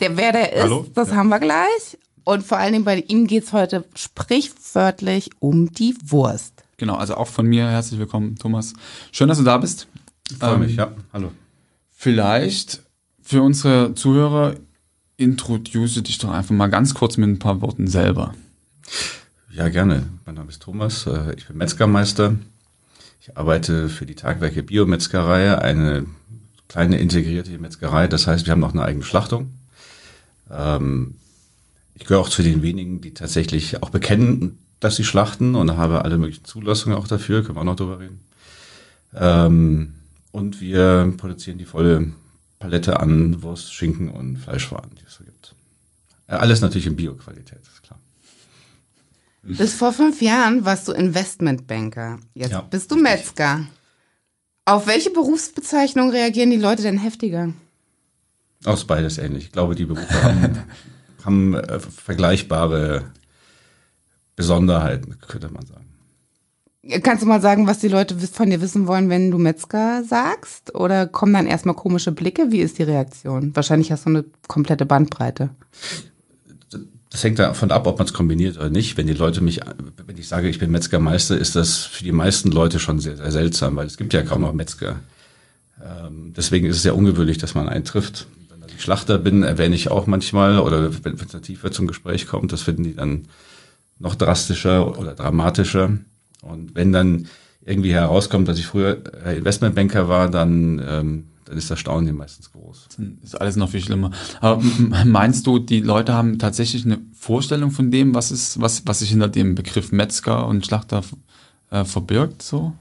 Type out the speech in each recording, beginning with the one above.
Der, wer der ist, Hallo? das haben wir gleich. Und vor allen Dingen bei ihm geht's heute sprichwörtlich um die Wurst. Genau, also auch von mir herzlich willkommen, Thomas. Schön, dass du da bist. Ich freue ähm, mich, ja. Hallo. Vielleicht für unsere Zuhörer introduce dich doch einfach mal ganz kurz mit ein paar Worten selber. Ja, gerne. Mein Name ist Thomas, äh, ich bin Metzgermeister. Ich arbeite für die Tagwerke Biometzgerei, eine kleine integrierte Metzgerei. Das heißt, wir haben noch eine eigene Schlachtung. Ähm, ich gehöre auch zu den wenigen, die tatsächlich auch bekennen, dass sie schlachten und habe alle möglichen Zulassungen auch dafür, können wir auch noch drüber reden. Ähm, und wir produzieren die volle Palette an Wurst, Schinken und Fleischwaren, die es so gibt. Äh, alles natürlich in Bio-Qualität, ist klar. Bis vor fünf Jahren warst du Investmentbanker. Jetzt ja, bist du Metzger. Auf welche Berufsbezeichnung reagieren die Leute denn heftiger? Aus beides ähnlich. Ich glaube, die Berufe haben, haben äh, vergleichbare Besonderheiten, könnte man sagen. Kannst du mal sagen, was die Leute von dir wissen wollen, wenn du Metzger sagst? Oder kommen dann erstmal komische Blicke? Wie ist die Reaktion? Wahrscheinlich hast du eine komplette Bandbreite. Das hängt davon ab, ob man es kombiniert oder nicht. Wenn die Leute mich, wenn ich sage, ich bin Metzgermeister, ist das für die meisten Leute schon sehr, sehr seltsam, weil es gibt ja kaum noch Metzger. Ähm, deswegen ist es sehr ungewöhnlich, dass man einen trifft. Schlachter bin, erwähne ich auch manchmal, oder wenn es tiefer zum Gespräch kommt, das finden die dann noch drastischer oder dramatischer. Und wenn dann irgendwie herauskommt, dass ich früher Investmentbanker war, dann, ähm, dann ist das Staunen meistens groß. Das ist alles noch viel schlimmer. Aber meinst du, die Leute haben tatsächlich eine Vorstellung von dem, was ist, was, was sich hinter dem Begriff Metzger und Schlachter äh, verbirgt, so?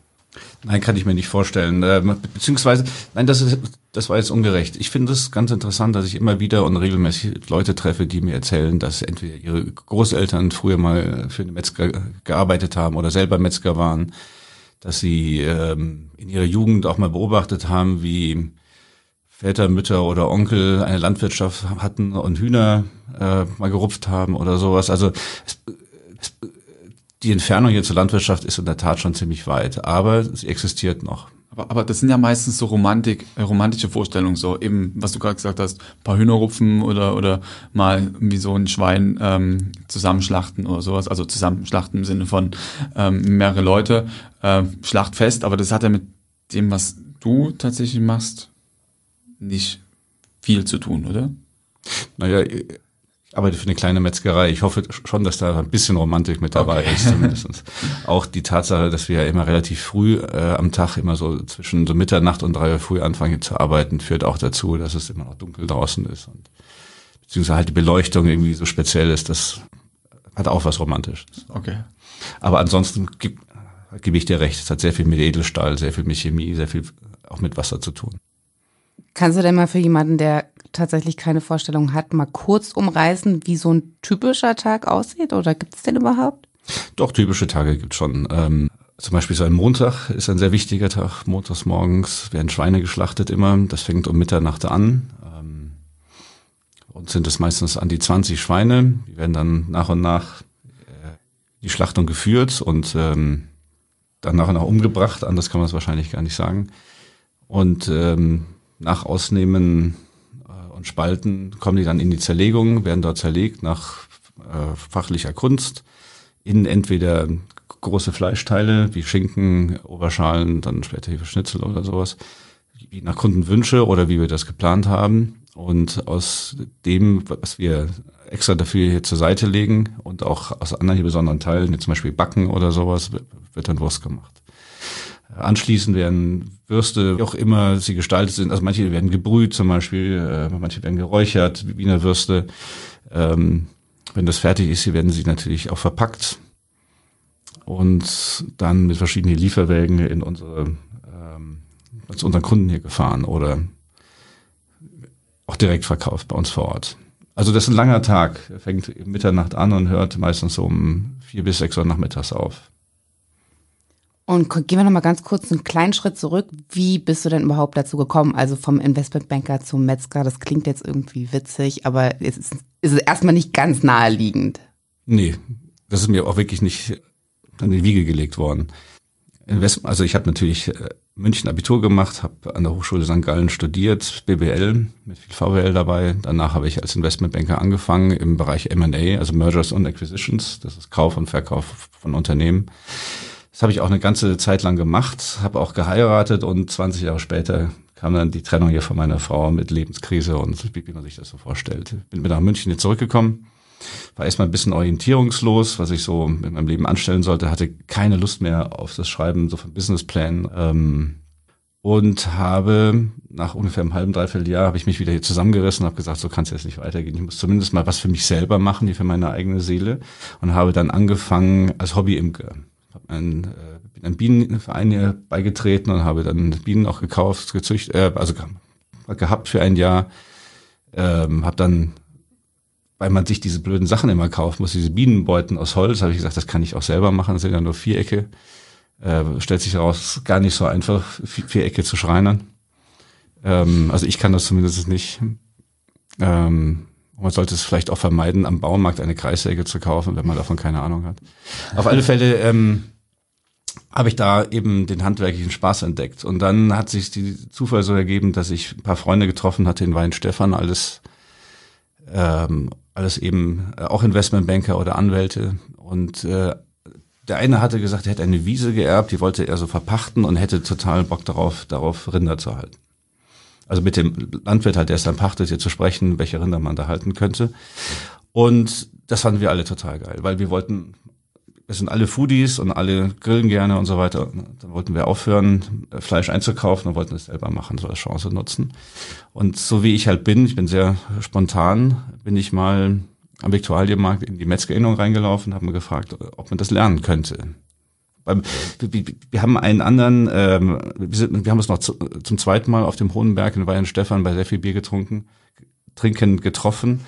Nein, kann ich mir nicht vorstellen. Äh, beziehungsweise, nein, das ist, das war jetzt ungerecht. Ich finde es ganz interessant, dass ich immer wieder und regelmäßig Leute treffe, die mir erzählen, dass entweder ihre Großeltern früher mal für eine Metzger gearbeitet haben oder selber Metzger waren, dass sie ähm, in ihrer Jugend auch mal beobachtet haben, wie Väter, Mütter oder Onkel eine Landwirtschaft hatten und Hühner äh, mal gerupft haben oder sowas. Also es, es, die Entfernung hier zur Landwirtschaft ist in der Tat schon ziemlich weit, aber sie existiert noch. Aber, aber das sind ja meistens so Romantik, äh, romantische Vorstellungen, so eben, was du gerade gesagt hast, paar Hühner rupfen oder, oder mal wie so ein Schwein ähm, zusammenschlachten oder sowas, also zusammenschlachten im Sinne von ähm, mehrere Leute, äh, Schlachtfest, aber das hat ja mit dem, was du tatsächlich machst, nicht viel zu tun, oder? Naja, arbeite für eine kleine Metzgerei. Ich hoffe schon, dass da ein bisschen Romantik mit dabei okay. ist, zumindest. Auch die Tatsache, dass wir ja immer relativ früh äh, am Tag, immer so zwischen so Mitternacht und drei Uhr früh anfangen zu arbeiten, führt auch dazu, dass es immer noch dunkel draußen ist und beziehungsweise halt die Beleuchtung irgendwie so speziell ist. Das hat auch was Romantisches. Okay. Aber ansonsten gebe ich dir recht. Es hat sehr viel mit Edelstahl, sehr viel mit Chemie, sehr viel auch mit Wasser zu tun. Kannst du denn mal für jemanden, der tatsächlich keine Vorstellung hat, mal kurz umreißen, wie so ein typischer Tag aussieht? Oder gibt es den überhaupt? Doch, typische Tage gibt es schon. Ähm, zum Beispiel so ein Montag ist ein sehr wichtiger Tag. Montags morgens werden Schweine geschlachtet immer. Das fängt um Mitternacht an. Ähm, und sind es meistens an die 20 Schweine. Die werden dann nach und nach äh, die Schlachtung geführt und ähm, dann nach und nach umgebracht. Anders kann man es wahrscheinlich gar nicht sagen. Und ähm, nach Ausnehmen und Spalten kommen die dann in die Zerlegung, werden dort zerlegt nach äh, fachlicher Kunst in entweder große Fleischteile wie Schinken, Oberschalen, dann später hier Schnitzel oder sowas, wie nach Kundenwünsche oder wie wir das geplant haben. Und aus dem, was wir extra dafür hier zur Seite legen und auch aus anderen hier besonderen Teilen, wie zum Beispiel Backen oder sowas, wird dann Wurst gemacht. Anschließend werden Würste, wie auch immer sie gestaltet sind, also manche werden gebrüht zum Beispiel, äh, manche werden geräuchert, wie Wiener Würste. Ähm, wenn das fertig ist, hier werden sie natürlich auch verpackt und dann mit verschiedenen Lieferwägen in unsere, ähm, zu unseren Kunden hier gefahren oder auch direkt verkauft bei uns vor Ort. Also das ist ein langer Tag. Fängt Mitternacht an und hört meistens um vier bis sechs Uhr nachmittags auf. Und gehen wir noch mal ganz kurz einen kleinen Schritt zurück. Wie bist du denn überhaupt dazu gekommen? Also vom Investmentbanker zum Metzger, das klingt jetzt irgendwie witzig, aber es ist, ist erstmal nicht ganz naheliegend. Nee, das ist mir auch wirklich nicht an die Wiege gelegt worden. Invest also ich habe natürlich äh, München Abitur gemacht, habe an der Hochschule St. Gallen studiert, BBL mit viel VWL dabei. Danach habe ich als Investmentbanker angefangen im Bereich M&A, also Mergers and Acquisitions, das ist Kauf und Verkauf von Unternehmen. Das habe ich auch eine ganze Zeit lang gemacht, habe auch geheiratet und 20 Jahre später kam dann die Trennung hier von meiner Frau mit Lebenskrise und wie man sich das so vorstellt. Bin mit nach München hier zurückgekommen, war erstmal ein bisschen orientierungslos, was ich so in meinem Leben anstellen sollte, hatte keine Lust mehr auf das Schreiben so von Businessplänen ähm, und habe nach ungefähr einem halben, dreiviertel Jahr habe ich mich wieder hier zusammengerissen und habe gesagt, so kann es jetzt nicht weitergehen. Ich muss zumindest mal was für mich selber machen, hier für meine eigene Seele und habe dann angefangen als Hobbyimker habe ein, äh, einem Bienenverein hier beigetreten und habe dann Bienen auch gekauft, gezüchtet, äh, also gehabt für ein Jahr. Ähm, habe dann, weil man sich diese blöden Sachen immer kaufen muss, diese Bienenbeuten aus Holz, habe ich gesagt, das kann ich auch selber machen. Das sind ja nur Vierecke. Äh, stellt sich heraus, gar nicht so einfach, Vierecke zu schreinern. Ähm, also ich kann das zumindest nicht. Ähm, man sollte es vielleicht auch vermeiden, am Baumarkt eine Kreissäge zu kaufen, wenn man davon keine Ahnung hat. Auf alle Fälle ähm, habe ich da eben den handwerklichen Spaß entdeckt. Und dann hat sich die Zufall so ergeben, dass ich ein paar Freunde getroffen hatte in Weinstefan, alles, ähm, alles eben äh, auch Investmentbanker oder Anwälte. Und äh, der eine hatte gesagt, er hätte eine Wiese geerbt, die wollte er so verpachten und hätte total Bock darauf, darauf Rinder zu halten also mit dem Landwirt halt, der es dann pachtet, hier zu sprechen, welche Rinder man da halten könnte. Und das fanden wir alle total geil, weil wir wollten, wir sind alle Foodies und alle grillen gerne und so weiter. Dann wollten wir aufhören, Fleisch einzukaufen und wollten es selber machen, so als Chance nutzen. Und so wie ich halt bin, ich bin sehr spontan, bin ich mal am Viktualienmarkt in die Metzgerinnung reingelaufen, habe gefragt, ob man das lernen könnte wir haben einen anderen, ähm, wir, sind, wir haben uns noch zu, zum zweiten Mal auf dem Hohenberg in Weihenstephan bei sehr viel Bier getrunken, trinken getroffen.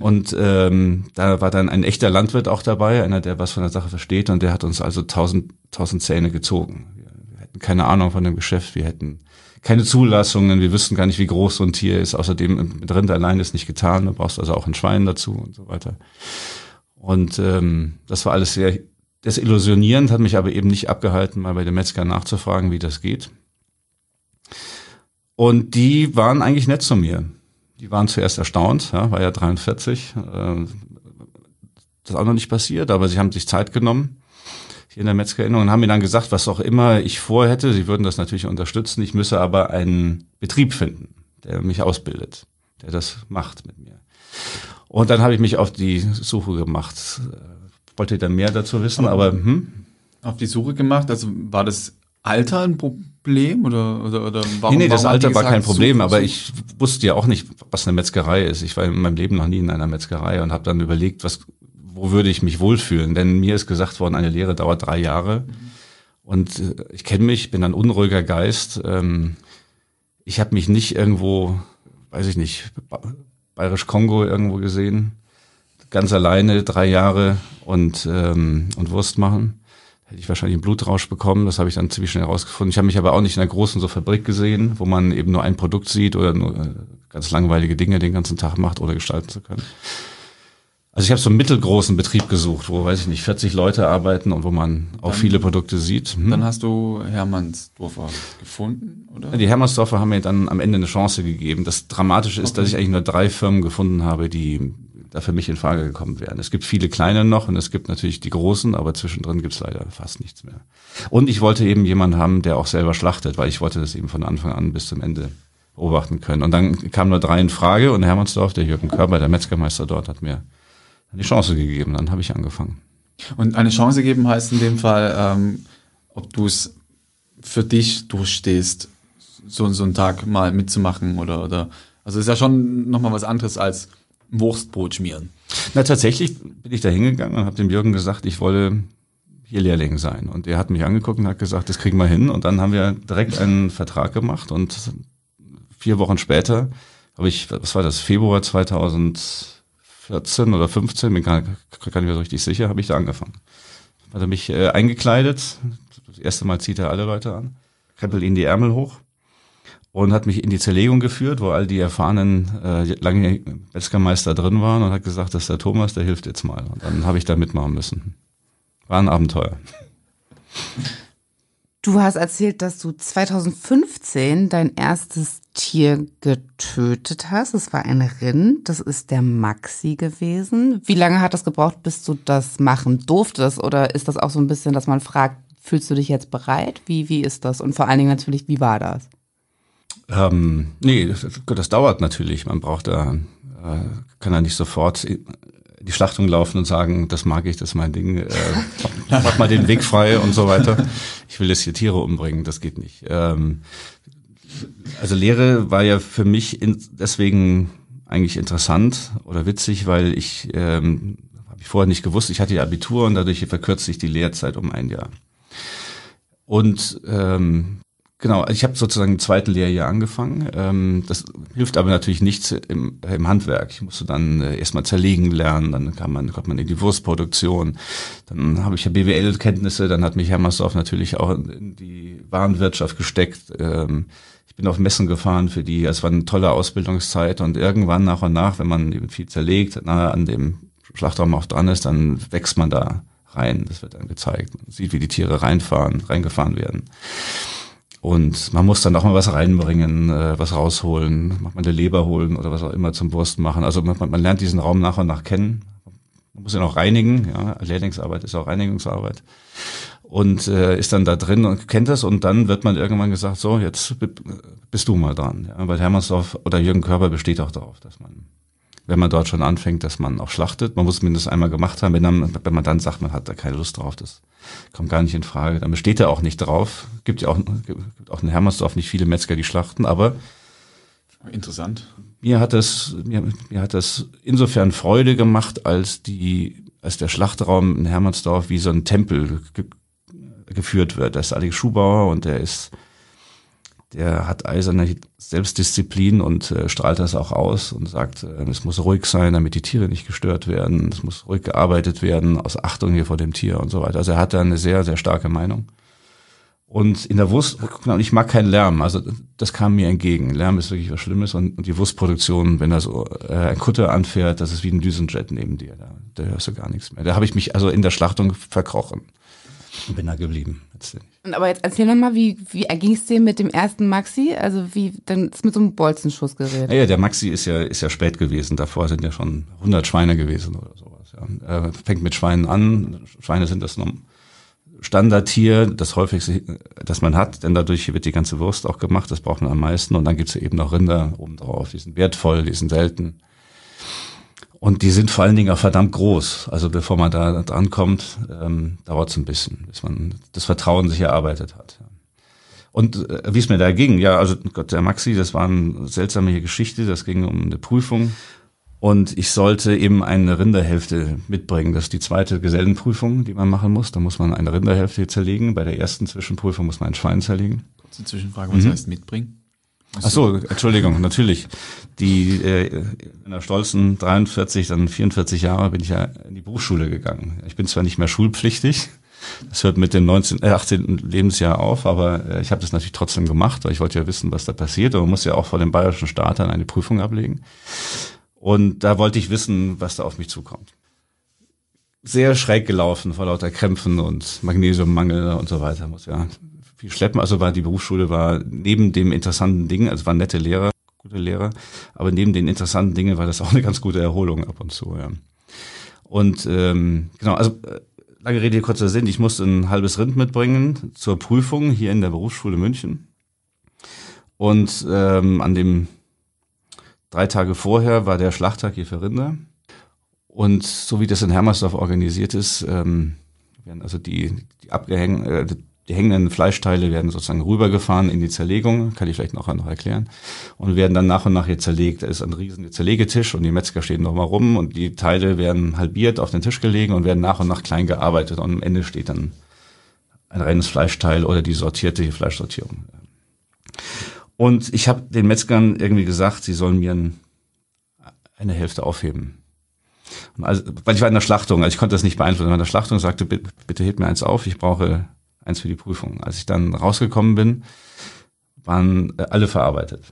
Und ähm, da war dann ein echter Landwirt auch dabei, einer, der was von der Sache versteht, und der hat uns also tausend, tausend Zähne gezogen. Wir, hätten keine Ahnung von dem Geschäft, wir hätten keine Zulassungen, wir wüssten gar nicht, wie groß so ein Tier ist. Außerdem mit Rind allein ist nicht getan, du brauchst also auch ein Schwein dazu und so weiter. Und ähm, das war alles sehr Desillusionierend hat mich aber eben nicht abgehalten, mal bei dem Metzger nachzufragen, wie das geht. Und die waren eigentlich nett zu mir. Die waren zuerst erstaunt, ja, war ja 43. Äh, das ist auch noch nicht passiert, aber sie haben sich Zeit genommen hier in der Metzgerinnung und haben mir dann gesagt, was auch immer ich vorhätte, sie würden das natürlich unterstützen, ich müsse aber einen Betrieb finden, der mich ausbildet, der das macht mit mir. Und dann habe ich mich auf die Suche gemacht wollte da mehr dazu wissen, aber, aber hm? auf die Suche gemacht. Also war das Alter ein Problem oder oder, oder warum? Nee, nee, das Alter war kein Problem, so, aber ich wusste ja auch nicht, was eine Metzgerei ist. Ich war in meinem Leben noch nie in einer Metzgerei und habe dann überlegt, was wo würde ich mich wohlfühlen? Denn mir ist gesagt worden, eine Lehre dauert drei Jahre. Mhm. Und äh, ich kenne mich, bin ein unruhiger Geist. Ähm, ich habe mich nicht irgendwo, weiß ich nicht, Bayerisch Kongo irgendwo gesehen ganz alleine drei Jahre und, ähm, und Wurst machen. Hätte ich wahrscheinlich einen Blutrausch bekommen, das habe ich dann ziemlich schnell herausgefunden. Ich habe mich aber auch nicht in einer großen so Fabrik gesehen, wo man eben nur ein Produkt sieht oder nur äh, ganz langweilige Dinge den ganzen Tag macht, ohne gestalten zu können. Also ich habe so einen mittelgroßen Betrieb gesucht, wo, weiß ich nicht, 40 Leute arbeiten und wo man auch dann, viele Produkte sieht. Hm? Dann hast du Hermannsdorfer gefunden, oder? Die Hermannsdorfer haben mir dann am Ende eine Chance gegeben. Das Dramatische ist, okay. dass ich eigentlich nur drei Firmen gefunden habe, die da für mich in Frage gekommen wären. Es gibt viele kleine noch und es gibt natürlich die großen, aber zwischendrin gibt's leider fast nichts mehr. Und ich wollte eben jemanden haben, der auch selber schlachtet, weil ich wollte das eben von Anfang an bis zum Ende beobachten können. Und dann kam nur drei in Frage und Hermannsdorf, der Jürgen Körber, der Metzgermeister dort, hat mir die Chance gegeben. Dann habe ich angefangen. Und eine Chance geben heißt in dem Fall, ähm, ob du es für dich durchstehst, so, so einen Tag mal mitzumachen oder, oder also ist ja schon nochmal was anderes als Wurstbrot schmieren? Na, tatsächlich bin ich da hingegangen und habe dem Jürgen gesagt, ich wolle hier Lehrling sein. Und er hat mich angeguckt und hat gesagt, das kriegen wir hin. Und dann haben wir direkt einen Vertrag gemacht und vier Wochen später habe ich, was war das, Februar 2014 oder 15, bin gar, gar nicht mehr so richtig sicher, habe ich da angefangen. Hat er mich äh, eingekleidet, das erste Mal zieht er alle Leute an, krempelt ihnen die Ärmel hoch und hat mich in die Zerlegung geführt, wo all die erfahrenen äh, lange Metzgermeister drin waren und hat gesagt, dass der Thomas, der hilft jetzt mal. Und dann habe ich da mitmachen müssen. War ein Abenteuer. Du hast erzählt, dass du 2015 dein erstes Tier getötet hast. Es war ein Rind. Das ist der Maxi gewesen. Wie lange hat das gebraucht, bis du das machen durftest? Oder ist das auch so ein bisschen, dass man fragt, fühlst du dich jetzt bereit? Wie, wie ist das? Und vor allen Dingen natürlich, wie war das? Ähm, nee, das, das dauert natürlich. Man braucht da, äh, kann ja nicht sofort die Schlachtung laufen und sagen, das mag ich, das ist mein Ding, äh, mach mal den Weg frei und so weiter. Ich will jetzt hier Tiere umbringen, das geht nicht. Ähm, also Lehre war ja für mich in, deswegen eigentlich interessant oder witzig, weil ich ähm, habe ich vorher nicht gewusst, ich hatte ja Abitur und dadurch verkürzt sich die Lehrzeit um ein Jahr. Und ähm, Genau, ich habe sozusagen im zweiten Lehrjahr angefangen. Ähm, das hilft aber natürlich nichts im, im Handwerk. Ich musste dann äh, erstmal zerlegen lernen, dann kam man, kommt man in die Wurstproduktion. Dann habe ich ja BWL-Kenntnisse, dann hat mich Hermersdorf natürlich auch in die Warenwirtschaft gesteckt. Ähm, ich bin auf Messen gefahren für die, es war eine tolle Ausbildungszeit und irgendwann nach und nach, wenn man eben viel zerlegt, nahe an dem Schlachtraum auch dran ist, dann wächst man da rein. Das wird dann gezeigt. Man sieht, wie die Tiere reinfahren, reingefahren werden. Und man muss dann auch mal was reinbringen, äh, was rausholen, macht man eine Leber holen oder was auch immer zum Wursten machen. Also man, man lernt diesen Raum nach und nach kennen. Man muss ihn auch reinigen. Ja, Lehrlingsarbeit ist auch Reinigungsarbeit. Und äh, ist dann da drin und kennt das und dann wird man irgendwann gesagt, so, jetzt bist du mal dran. Ja, weil Hermannsdorf oder Jürgen Körber besteht auch darauf, dass man wenn man dort schon anfängt, dass man auch schlachtet. Man muss mindestens einmal gemacht haben. Wenn, dann, wenn man dann sagt, man hat da keine Lust drauf, das kommt gar nicht in Frage. Dann besteht er auch nicht drauf. Gibt ja auch, gibt auch in Hermersdorf nicht viele Metzger, die schlachten, aber interessant. Mir hat das, mir, mir hat das insofern Freude gemacht, als die, als der Schlachtraum in Hermersdorf wie so ein Tempel ge geführt wird. Da ist Alex Schubauer und der ist der hat eiserne Selbstdisziplin und äh, strahlt das auch aus und sagt, äh, es muss ruhig sein, damit die Tiere nicht gestört werden, es muss ruhig gearbeitet werden, aus Achtung hier vor dem Tier und so weiter. Also er hat da eine sehr, sehr starke Meinung. Und in der Wurst, ich mag keinen Lärm, also das kam mir entgegen. Lärm ist wirklich was Schlimmes und, und die Wurstproduktion, wenn da so äh, ein Kutter anfährt, das ist wie ein Düsenjet neben dir, da, da hörst du gar nichts mehr. Da habe ich mich also in der Schlachtung verkrochen und bin da geblieben. Aber jetzt erzähl noch mal, wie, wie erging es dir mit dem ersten Maxi? Also wie, dann ist mit so einem Bolzenschussgerät. Ja, ja, der Maxi ist ja, ist ja spät gewesen. Davor sind ja schon 100 Schweine gewesen oder sowas. Ja. Fängt mit Schweinen an. Schweine sind das Standardtier, das häufigste, das man hat, denn dadurch wird die ganze Wurst auch gemacht. Das braucht man am meisten. Und dann gibt's eben noch Rinder obendrauf. Die sind wertvoll, die sind selten. Und die sind vor allen Dingen auch verdammt groß. Also bevor man da drankommt, ähm, dauert es ein bisschen, bis man das Vertrauen sich erarbeitet hat. Und äh, wie es mir da ging, ja, also Gott, der Maxi, das war eine seltsame Geschichte, das ging um eine Prüfung. Und ich sollte eben eine Rinderhälfte mitbringen. Das ist die zweite Gesellenprüfung, die man machen muss. Da muss man eine Rinderhälfte zerlegen. Bei der ersten Zwischenprüfung muss man ein Schwein zerlegen. Kurze Zwischenfrage, was mhm. heißt mitbringen? Ach so, Entschuldigung, natürlich. Die äh, in der stolzen 43, dann 44 Jahre bin ich ja in die Berufsschule gegangen. Ich bin zwar nicht mehr schulpflichtig, das hört mit dem 19, äh, 18. Lebensjahr auf, aber äh, ich habe das natürlich trotzdem gemacht, weil ich wollte ja wissen, was da passiert. Und man muss ja auch vor dem bayerischen Staat dann eine Prüfung ablegen. Und da wollte ich wissen, was da auf mich zukommt. Sehr schräg gelaufen vor lauter Krämpfen und Magnesiummangel und so weiter. Muss ja viel schleppen. Also war die Berufsschule war neben dem interessanten Ding, also waren nette Lehrer, gute Lehrer, aber neben den interessanten Dingen war das auch eine ganz gute Erholung ab und zu. Ja. Und ähm, genau, also äh, lange Rede, kurzer Sinn, ich musste ein halbes Rind mitbringen zur Prüfung hier in der Berufsschule München. Und ähm, an dem drei Tage vorher war der Schlachttag hier für Rinder. Und so wie das in Hermersdorf organisiert ist, ähm, werden also die, die abgehängt, äh, die hängenden Fleischteile werden sozusagen rübergefahren in die Zerlegung, kann ich vielleicht noch, noch erklären, und werden dann nach und nach hier zerlegt. Da ist ein riesen Zerlegetisch und die Metzger stehen noch mal rum und die Teile werden halbiert auf den Tisch gelegen und werden nach und nach klein gearbeitet und am Ende steht dann ein reines Fleischteil oder die sortierte Fleischsortierung. Und ich habe den Metzgern irgendwie gesagt, sie sollen mir ein, eine Hälfte aufheben. Also, weil ich war in der Schlachtung, also ich konnte das nicht beeinflussen. In der Schlachtung sagte, bitte, bitte hebt mir eins auf, ich brauche eins für die Prüfung. Als ich dann rausgekommen bin, waren äh, alle verarbeitet.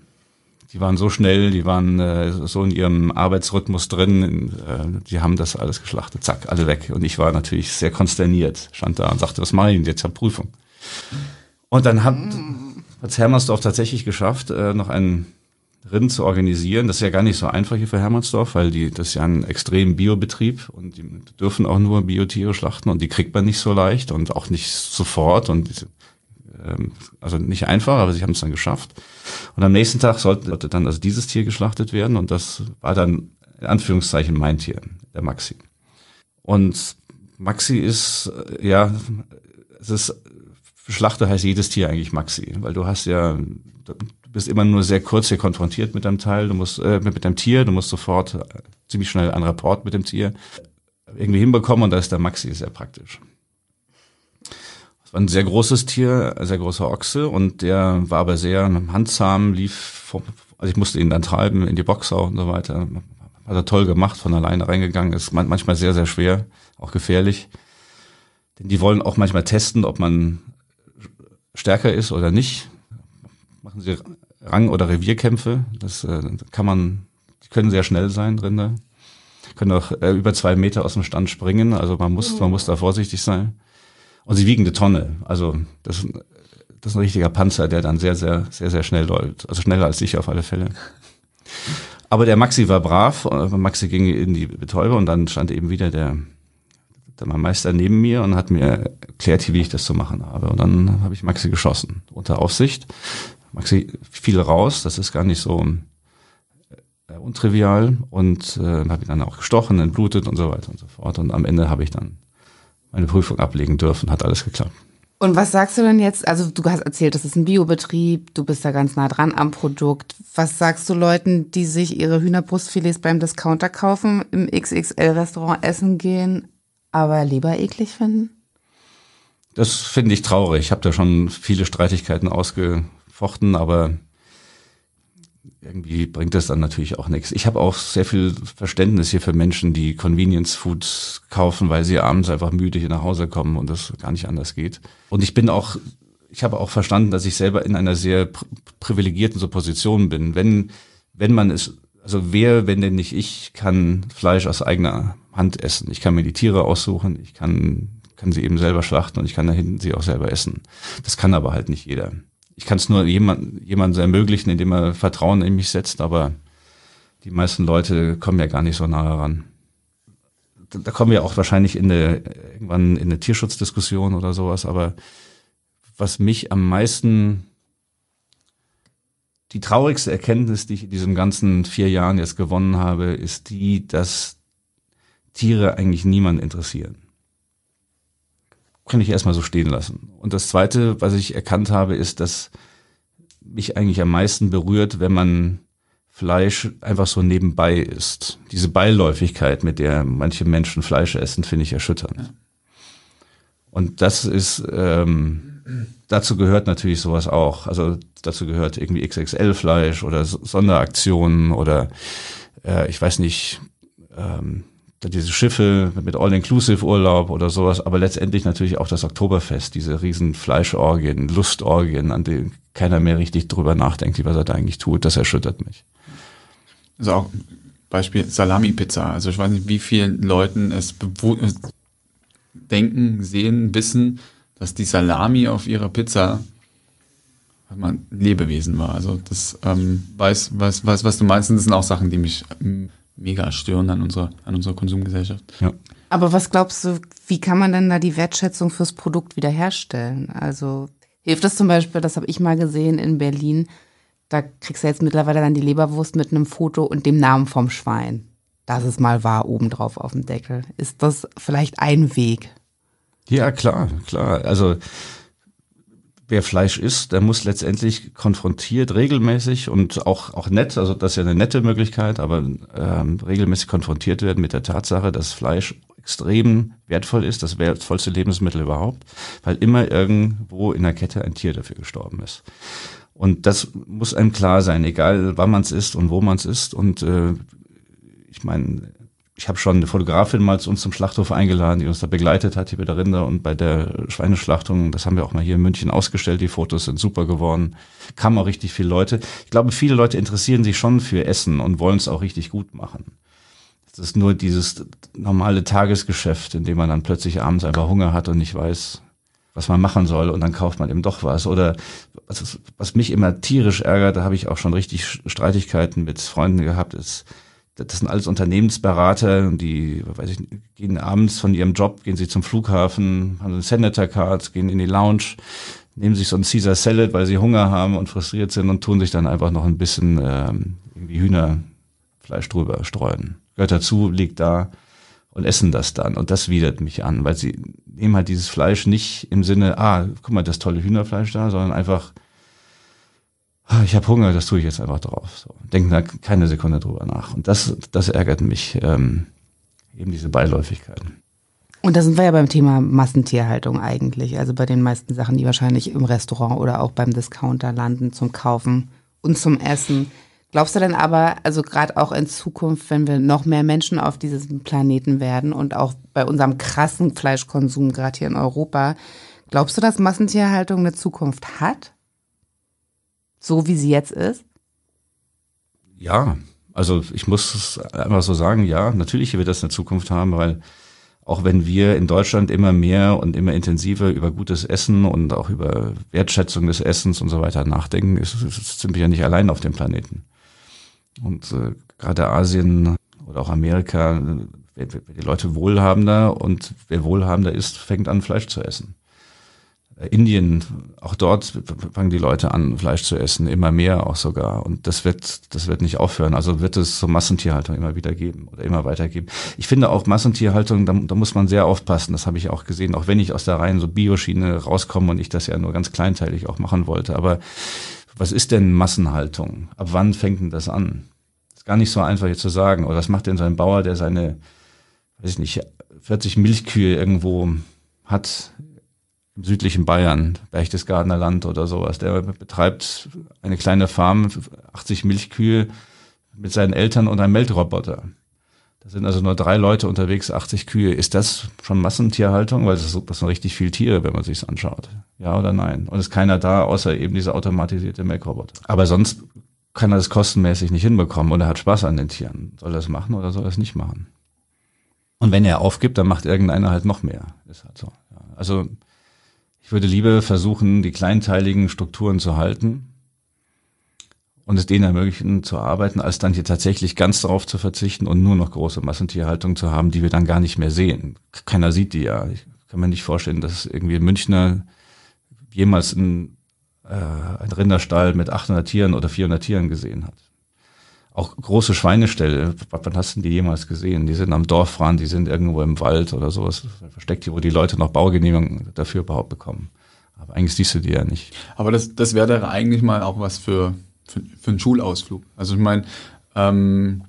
Die waren so schnell, die waren äh, so in ihrem Arbeitsrhythmus drin, äh, die haben das alles geschlachtet, zack, alle weg. Und ich war natürlich sehr konsterniert, stand da und sagte, was mache ich denn jetzt? Ich habe Prüfung. Und dann hat es Hermannsdorf tatsächlich geschafft, äh, noch einen Rind zu organisieren. Das ist ja gar nicht so einfach hier für Hermannsdorf, weil die, das ist ja ein extrem Biobetrieb und die dürfen auch nur Biotiere schlachten und die kriegt man nicht so leicht und auch nicht sofort und ähm, also nicht einfach, aber sie haben es dann geschafft. Und am nächsten Tag sollte dann also dieses Tier geschlachtet werden und das war dann in Anführungszeichen mein Tier, der Maxi. Und Maxi ist, äh, ja, es ist, Schlachter heißt jedes Tier eigentlich Maxi, weil du hast ja, du bist immer nur sehr kurz hier konfrontiert mit deinem Teil, du musst, äh, mit deinem Tier, du musst sofort äh, ziemlich schnell einen Rapport mit dem Tier irgendwie hinbekommen und da ist der Maxi sehr praktisch. Es war ein sehr großes Tier, ein sehr großer Ochse und der war aber sehr handzahm, lief, vom, also ich musste ihn dann treiben in die Box auch und so weiter. Hat er toll gemacht, von alleine reingegangen, ist manchmal sehr, sehr schwer, auch gefährlich. Denn die wollen auch manchmal testen, ob man stärker ist oder nicht. Machen sie Rang- oder Revierkämpfe. Das äh, kann man, die können sehr schnell sein, Rinder. Können auch äh, über zwei Meter aus dem Stand springen. Also man muss, man muss da vorsichtig sein. Und sie wiegen eine Tonne. Also das, das ist ein richtiger Panzer, der dann sehr, sehr, sehr, sehr schnell läuft. Also schneller als ich auf alle Fälle. Aber der Maxi war brav. Maxi ging in die Betäube und dann stand eben wieder der, der Meister neben mir und hat mir erklärt, wie ich das zu machen habe. Und dann habe ich Maxi geschossen unter Aufsicht. Maxi fiel raus. Das ist gar nicht so äh, untrivial und äh, habe ihn dann auch gestochen, entblutet und so weiter und so fort. Und am Ende habe ich dann meine Prüfung ablegen dürfen. Hat alles geklappt. Und was sagst du denn jetzt? Also du hast erzählt, das ist ein Biobetrieb, du bist da ganz nah dran am Produkt. Was sagst du Leuten, die sich ihre Hühnerbrustfilets beim Discounter kaufen, im XXL-Restaurant essen gehen, aber lieber eklig finden? Das finde ich traurig. Ich habe da schon viele Streitigkeiten ausgefochten, aber irgendwie bringt das dann natürlich auch nichts. Ich habe auch sehr viel Verständnis hier für Menschen, die Convenience Foods kaufen, weil sie abends einfach müde hier nach Hause kommen und das gar nicht anders geht. Und ich bin auch, ich habe auch verstanden, dass ich selber in einer sehr privilegierten so Position bin. Wenn, wenn man es, also wer, wenn denn nicht ich, kann Fleisch aus eigener Hand essen. Ich kann mir die Tiere aussuchen, ich kann, kann sie eben selber schlachten und ich kann da hinten sie auch selber essen. Das kann aber halt nicht jeder ich kann es nur jemand, jemandem ermöglichen, indem er Vertrauen in mich setzt, aber die meisten Leute kommen ja gar nicht so nahe ran. Da kommen wir auch wahrscheinlich in eine, irgendwann in eine Tierschutzdiskussion oder sowas, aber was mich am meisten, die traurigste Erkenntnis, die ich in diesen ganzen vier Jahren jetzt gewonnen habe, ist die, dass Tiere eigentlich niemand interessieren kann ich erstmal so stehen lassen. Und das Zweite, was ich erkannt habe, ist, dass mich eigentlich am meisten berührt, wenn man Fleisch einfach so nebenbei isst. Diese Beiläufigkeit, mit der manche Menschen Fleisch essen, finde ich erschütternd. Und das ist, ähm, dazu gehört natürlich sowas auch. Also dazu gehört irgendwie XXL-Fleisch oder Sonderaktionen oder äh, ich weiß nicht, ähm, diese Schiffe mit All-Inclusive-Urlaub oder sowas, aber letztendlich natürlich auch das Oktoberfest, diese riesen Fleischorgien, Lustorgien, an denen keiner mehr richtig drüber nachdenkt, was er da eigentlich tut, das erschüttert mich. Also auch Beispiel Salami-Pizza. Also ich weiß nicht, wie vielen Leuten es denken, sehen, wissen, dass die Salami auf ihrer Pizza man Lebewesen war. Also das ähm, weiß, weiß, weiß, was du meinst. Das sind auch Sachen, die mich ähm, mega stören an unserer, an unserer Konsumgesellschaft. Ja. Aber was glaubst du, wie kann man denn da die Wertschätzung fürs Produkt wiederherstellen? Also hilft das zum Beispiel, das habe ich mal gesehen in Berlin, da kriegst du jetzt mittlerweile dann die Leberwurst mit einem Foto und dem Namen vom Schwein. Das es mal war, obendrauf auf dem Deckel. Ist das vielleicht ein Weg? Ja, klar, klar. Also wer Fleisch isst, der muss letztendlich konfrontiert regelmäßig und auch auch nett, also das ist ja eine nette Möglichkeit, aber ähm, regelmäßig konfrontiert werden mit der Tatsache, dass Fleisch extrem wertvoll ist, das wertvollste Lebensmittel überhaupt, weil immer irgendwo in der Kette ein Tier dafür gestorben ist. Und das muss einem klar sein, egal wann man es isst und wo man es isst. Und äh, ich meine, ich habe schon eine Fotografin mal zu uns zum Schlachthof eingeladen, die uns da begleitet hat, hier bei der Rinder und bei der Schweineschlachtung. Das haben wir auch mal hier in München ausgestellt. Die Fotos sind super geworden. Kamen auch richtig viele Leute. Ich glaube, viele Leute interessieren sich schon für Essen und wollen es auch richtig gut machen. Das ist nur dieses normale Tagesgeschäft, in dem man dann plötzlich abends einfach Hunger hat und nicht weiß, was man machen soll und dann kauft man eben doch was. Oder was, was mich immer tierisch ärgert, da habe ich auch schon richtig Streitigkeiten mit Freunden gehabt, ist, das sind alles Unternehmensberater die, weiß ich, gehen abends von ihrem Job, gehen sie zum Flughafen, haben einen Senator Card, gehen in die Lounge, nehmen sich so ein Caesar Salad, weil sie Hunger haben und frustriert sind und tun sich dann einfach noch ein bisschen ähm, irgendwie Hühnerfleisch drüber streuen. Gehört dazu, liegt da und essen das dann. Und das widert mich an, weil sie nehmen halt dieses Fleisch nicht im Sinne, ah, guck mal, das tolle Hühnerfleisch da, sondern einfach, ich habe Hunger, das tue ich jetzt einfach drauf. So. Denken da keine Sekunde drüber nach. Und das, das ärgert mich, ähm, eben diese Beiläufigkeiten. Und da sind wir ja beim Thema Massentierhaltung eigentlich. Also bei den meisten Sachen, die wahrscheinlich im Restaurant oder auch beim Discounter landen zum Kaufen und zum Essen. Glaubst du denn aber, also gerade auch in Zukunft, wenn wir noch mehr Menschen auf diesem Planeten werden und auch bei unserem krassen Fleischkonsum gerade hier in Europa, glaubst du, dass Massentierhaltung eine Zukunft hat? So wie sie jetzt ist? Ja, also ich muss es einfach so sagen, ja, natürlich wird das eine Zukunft haben, weil auch wenn wir in Deutschland immer mehr und immer intensiver über gutes Essen und auch über Wertschätzung des Essens und so weiter nachdenken, ist, ist, sind wir ja nicht allein auf dem Planeten. Und äh, gerade Asien oder auch Amerika, wer, wer die Leute wohlhabender und wer wohlhabender ist, fängt an, Fleisch zu essen. Äh, Indien, auch dort fangen die Leute an, Fleisch zu essen, immer mehr auch sogar. Und das wird, das wird nicht aufhören. Also wird es so Massentierhaltung immer wieder geben oder immer weitergeben. Ich finde auch Massentierhaltung, da, da muss man sehr aufpassen. Das habe ich auch gesehen, auch wenn ich aus der reinen so Bioschiene rauskomme und ich das ja nur ganz kleinteilig auch machen wollte. Aber was ist denn Massenhaltung? Ab wann fängt denn das an? Ist gar nicht so einfach jetzt zu sagen. Oder was macht denn so ein Bauer, der seine, weiß ich nicht, 40 Milchkühe irgendwo hat im südlichen Bayern, Berchtesgadener Land oder sowas. Der betreibt eine kleine Farm, 80 Milchkühe mit seinen Eltern und einem Meltroboter. Da sind also nur drei Leute unterwegs, 80 Kühe. Ist das schon Massentierhaltung? Weil das, das sind richtig viele Tiere, wenn man sich's anschaut. Ja oder nein? Und ist keiner da, außer eben dieser automatisierte Melkroboter. Aber sonst kann er das kostenmäßig nicht hinbekommen und er hat Spaß an den Tieren. Soll er es machen oder soll er es nicht machen? Und wenn er aufgibt, dann macht irgendeiner halt noch mehr. Ist halt so. Also ich würde lieber versuchen, die kleinteiligen Strukturen zu halten und es denen ermöglichen zu arbeiten, als dann hier tatsächlich ganz darauf zu verzichten und nur noch große Massentierhaltung zu haben, die wir dann gar nicht mehr sehen. Keiner sieht die ja. Ich kann mir nicht vorstellen, dass irgendwie Münchner jemals ein, äh, ein Rinderstall mit 800 Tieren oder 400 Tieren gesehen hat auch große Schweineställe, wann hast du die jemals gesehen? Die sind am Dorfrand, die sind irgendwo im Wald oder sowas versteckt, wo die Leute noch Baugenehmigungen dafür überhaupt bekommen. Aber eigentlich siehst du die ja nicht. Aber das, das wäre eigentlich mal auch was für, für, für einen Schulausflug. Also ich meine, ähm,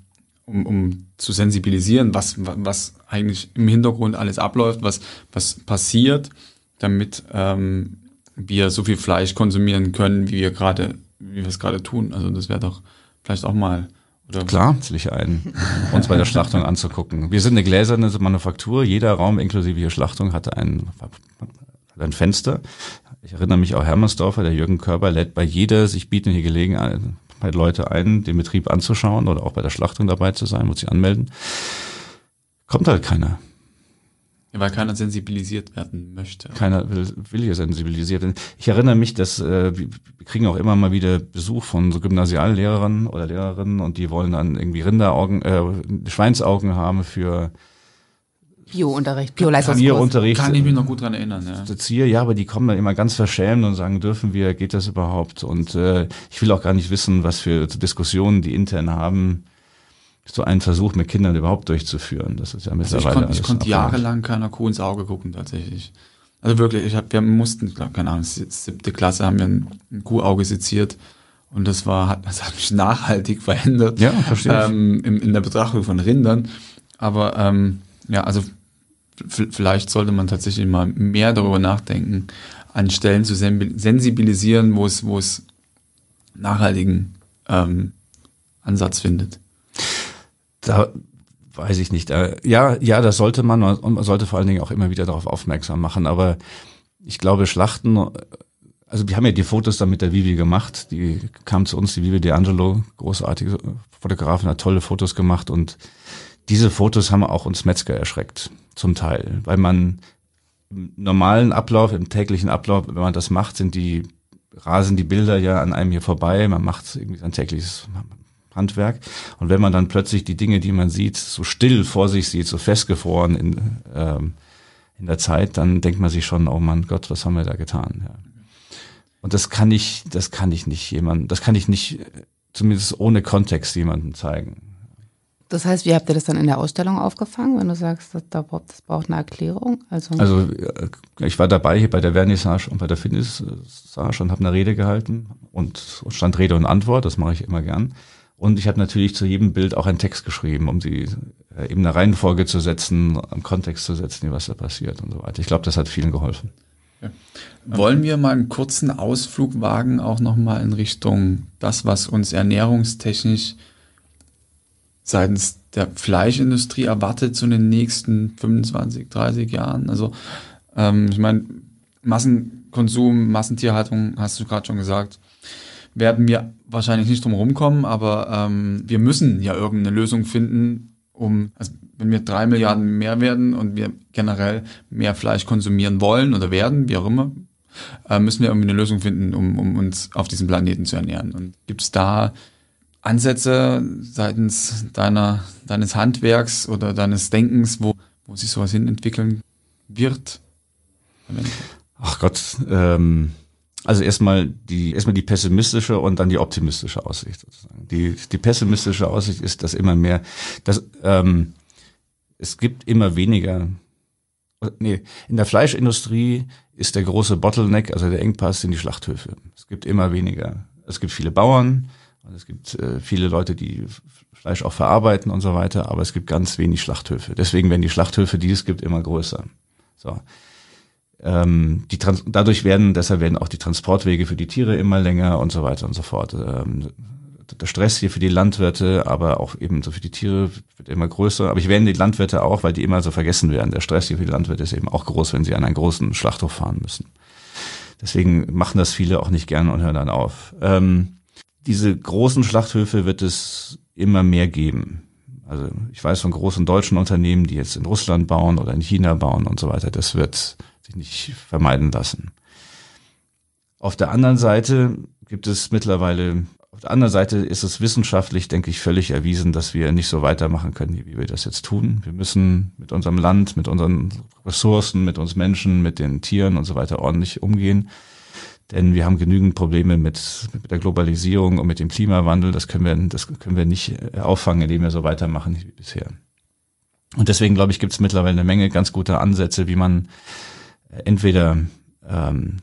um, um zu sensibilisieren, was, was eigentlich im Hintergrund alles abläuft, was, was passiert, damit ähm, wir so viel Fleisch konsumieren können, wie wir gerade, wie wir es gerade tun. Also das wäre doch vielleicht auch mal oder? Klar, will ich ein, uns bei der Schlachtung anzugucken. Wir sind eine gläserne Manufaktur. Jeder Raum inklusive hier Schlachtung hatte ein, hat ein Fenster. Ich erinnere mich auch Hermersdorfer, der Jürgen Körber lädt bei jeder sich bieten hier Gelegenheit bei Leute ein, den Betrieb anzuschauen oder auch bei der Schlachtung dabei zu sein, muss sich anmelden. Kommt halt keiner. Ja, weil keiner sensibilisiert werden möchte. Keiner will, will hier sensibilisiert werden. Ich erinnere mich, dass äh, wir kriegen auch immer mal wieder Besuch von so Gymnasiallehrern oder Lehrerinnen und die wollen dann irgendwie Rinderaugen, äh, Schweinsaugen haben für Bio-Unterricht, Bio-Leistungskurs. Kann ich mich noch gut dran erinnern, ja. Hier, ja, aber die kommen dann immer ganz verschämt und sagen, dürfen wir, geht das überhaupt? Und äh, ich will auch gar nicht wissen, was für Diskussionen die intern haben so einen Versuch mit Kindern überhaupt durchzuführen. Das ist ja mittlerweile. Also ich konnte, ich konnte jahrelang keiner Kuh ins Auge gucken, tatsächlich. Also wirklich, ich hab, wir mussten, glaub, keine Ahnung, siebte Klasse haben wir ein, ein Kuhauge seziert und das war, hat, das hat mich nachhaltig verändert. Ja, verstehe. Ähm, in, in der Betrachtung von Rindern. Aber ähm, ja, also vielleicht sollte man tatsächlich mal mehr darüber nachdenken, an Stellen zu sensibilisieren, wo es, wo es nachhaltigen ähm, Ansatz findet. Da weiß ich nicht. Äh, ja, ja, das sollte man und man sollte vor allen Dingen auch immer wieder darauf aufmerksam machen. Aber ich glaube, Schlachten, also wir haben ja die Fotos dann mit der Vivi gemacht. Die kam zu uns, die Vivi D'Angelo, großartige Fotografin, hat tolle Fotos gemacht und diese Fotos haben auch uns Metzger erschreckt, zum Teil, weil man im normalen Ablauf, im täglichen Ablauf, wenn man das macht, sind die rasen die Bilder ja an einem hier vorbei. Man macht irgendwie sein tägliches Handwerk. Und wenn man dann plötzlich die Dinge, die man sieht, so still vor sich sieht, so festgefroren in, ähm, in der Zeit, dann denkt man sich schon, oh mein Gott, was haben wir da getan? Ja. Und das kann ich, das kann ich nicht jemand, das kann ich nicht, zumindest ohne Kontext jemandem zeigen. Das heißt, wie habt ihr das dann in der Ausstellung aufgefangen, wenn du sagst, das, das braucht eine Erklärung? Also, also äh, ich war dabei hier bei der Vernissage und bei der Finissage und habe eine Rede gehalten und stand Rede und Antwort, das mache ich immer gern. Und ich habe natürlich zu jedem Bild auch einen Text geschrieben, um sie äh, eben eine Reihenfolge zu setzen, einen Kontext zu setzen, was da passiert und so weiter. Ich glaube, das hat vielen geholfen. Ja. Wollen wir mal einen kurzen Ausflug wagen, auch nochmal in Richtung das, was uns ernährungstechnisch seitens der Fleischindustrie erwartet so in den nächsten 25, 30 Jahren? Also ähm, ich meine, Massenkonsum, Massentierhaltung, hast du gerade schon gesagt, werden wir wahrscheinlich nicht drum rumkommen, aber ähm, wir müssen ja irgendeine Lösung finden, um, also wenn wir drei Milliarden mehr werden und wir generell mehr Fleisch konsumieren wollen oder werden, wie auch immer, äh, müssen wir irgendwie eine Lösung finden, um, um uns auf diesem Planeten zu ernähren. Und gibt es da Ansätze seitens deiner, deines Handwerks oder deines Denkens, wo, wo sich sowas hin entwickeln wird? Ach Gott, ähm, also erstmal die, erstmal die pessimistische und dann die optimistische Aussicht sozusagen. Die, die pessimistische Aussicht ist, dass immer mehr, dass, ähm, es gibt immer weniger, nee, in der Fleischindustrie ist der große Bottleneck, also der Engpass sind die Schlachthöfe. Es gibt immer weniger, es gibt viele Bauern, und es gibt äh, viele Leute, die Fleisch auch verarbeiten und so weiter, aber es gibt ganz wenig Schlachthöfe. Deswegen werden die Schlachthöfe, die es gibt, immer größer. So. Ähm, die Trans dadurch werden, deshalb werden auch die Transportwege für die Tiere immer länger und so weiter und so fort. Ähm, der Stress hier für die Landwirte, aber auch eben so für die Tiere wird immer größer. Aber ich werden die Landwirte auch, weil die immer so vergessen werden. Der Stress hier für die Landwirte ist eben auch groß, wenn sie an einen großen Schlachthof fahren müssen. Deswegen machen das viele auch nicht gerne und hören dann auf. Ähm, diese großen Schlachthöfe wird es immer mehr geben. Also ich weiß von großen deutschen Unternehmen, die jetzt in Russland bauen oder in China bauen und so weiter. Das wird sich nicht vermeiden lassen. Auf der anderen Seite gibt es mittlerweile, auf der anderen Seite ist es wissenschaftlich, denke ich, völlig erwiesen, dass wir nicht so weitermachen können, wie wir das jetzt tun. Wir müssen mit unserem Land, mit unseren Ressourcen, mit uns Menschen, mit den Tieren und so weiter ordentlich umgehen. Denn wir haben genügend Probleme mit, mit der Globalisierung und mit dem Klimawandel. Das können wir, das können wir nicht äh, auffangen, indem wir so weitermachen wie bisher. Und deswegen, glaube ich, gibt es mittlerweile eine Menge ganz guter Ansätze, wie man entweder ähm,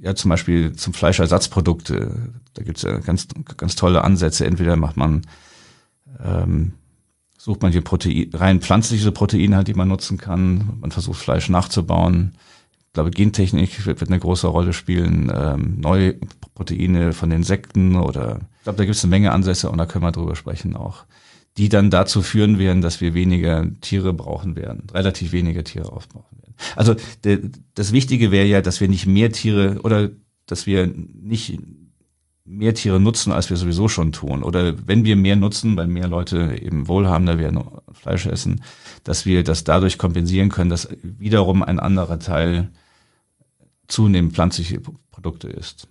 ja zum Beispiel zum Fleischersatzprodukte, da gibt es ja ganz, ganz tolle Ansätze. Entweder macht man ähm, sucht man hier Protein, rein pflanzliche Proteine halt, die man nutzen kann. Man versucht Fleisch nachzubauen ich glaube, Gentechnik wird, wird eine große Rolle spielen, ähm, neue Proteine von Insekten oder ich glaube, da gibt es eine Menge Ansätze und da können wir drüber sprechen auch, die dann dazu führen werden, dass wir weniger Tiere brauchen werden, relativ weniger Tiere aufbrauchen werden. Also de, das Wichtige wäre ja, dass wir nicht mehr Tiere oder dass wir nicht mehr Tiere nutzen, als wir sowieso schon tun. Oder wenn wir mehr nutzen, weil mehr Leute eben wohlhabender werden, Fleisch essen, dass wir das dadurch kompensieren können, dass wiederum ein anderer Teil zunehmend pflanzliche Produkte isst.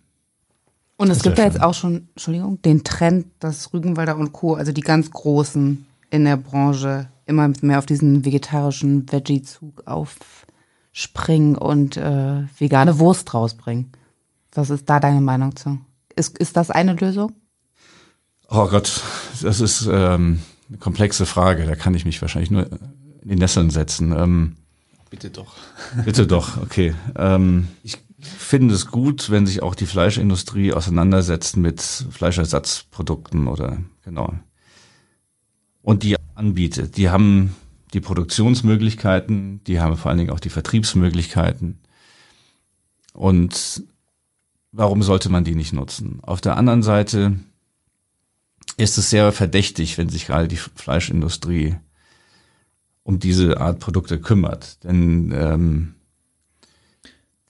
Und es gibt ja jetzt auch schon, Entschuldigung, den Trend, dass Rügenwalder und Co., also die ganz Großen in der Branche, immer mehr auf diesen vegetarischen Veggie-Zug aufspringen und äh, vegane Wurst rausbringen. Was ist da deine Meinung zu? Ist, ist das eine Lösung? Oh Gott, das ist ähm, eine komplexe Frage. Da kann ich mich wahrscheinlich nur in die Nesseln setzen. Ähm, Bitte doch. Bitte doch, okay. Ähm, ich finde es gut, wenn sich auch die Fleischindustrie auseinandersetzt mit Fleischersatzprodukten oder genau. Und die anbietet. Die haben die Produktionsmöglichkeiten, die haben vor allen Dingen auch die Vertriebsmöglichkeiten. Und warum sollte man die nicht nutzen? Auf der anderen Seite ist es sehr verdächtig, wenn sich gerade die Fleischindustrie um diese Art Produkte kümmert. Denn ähm,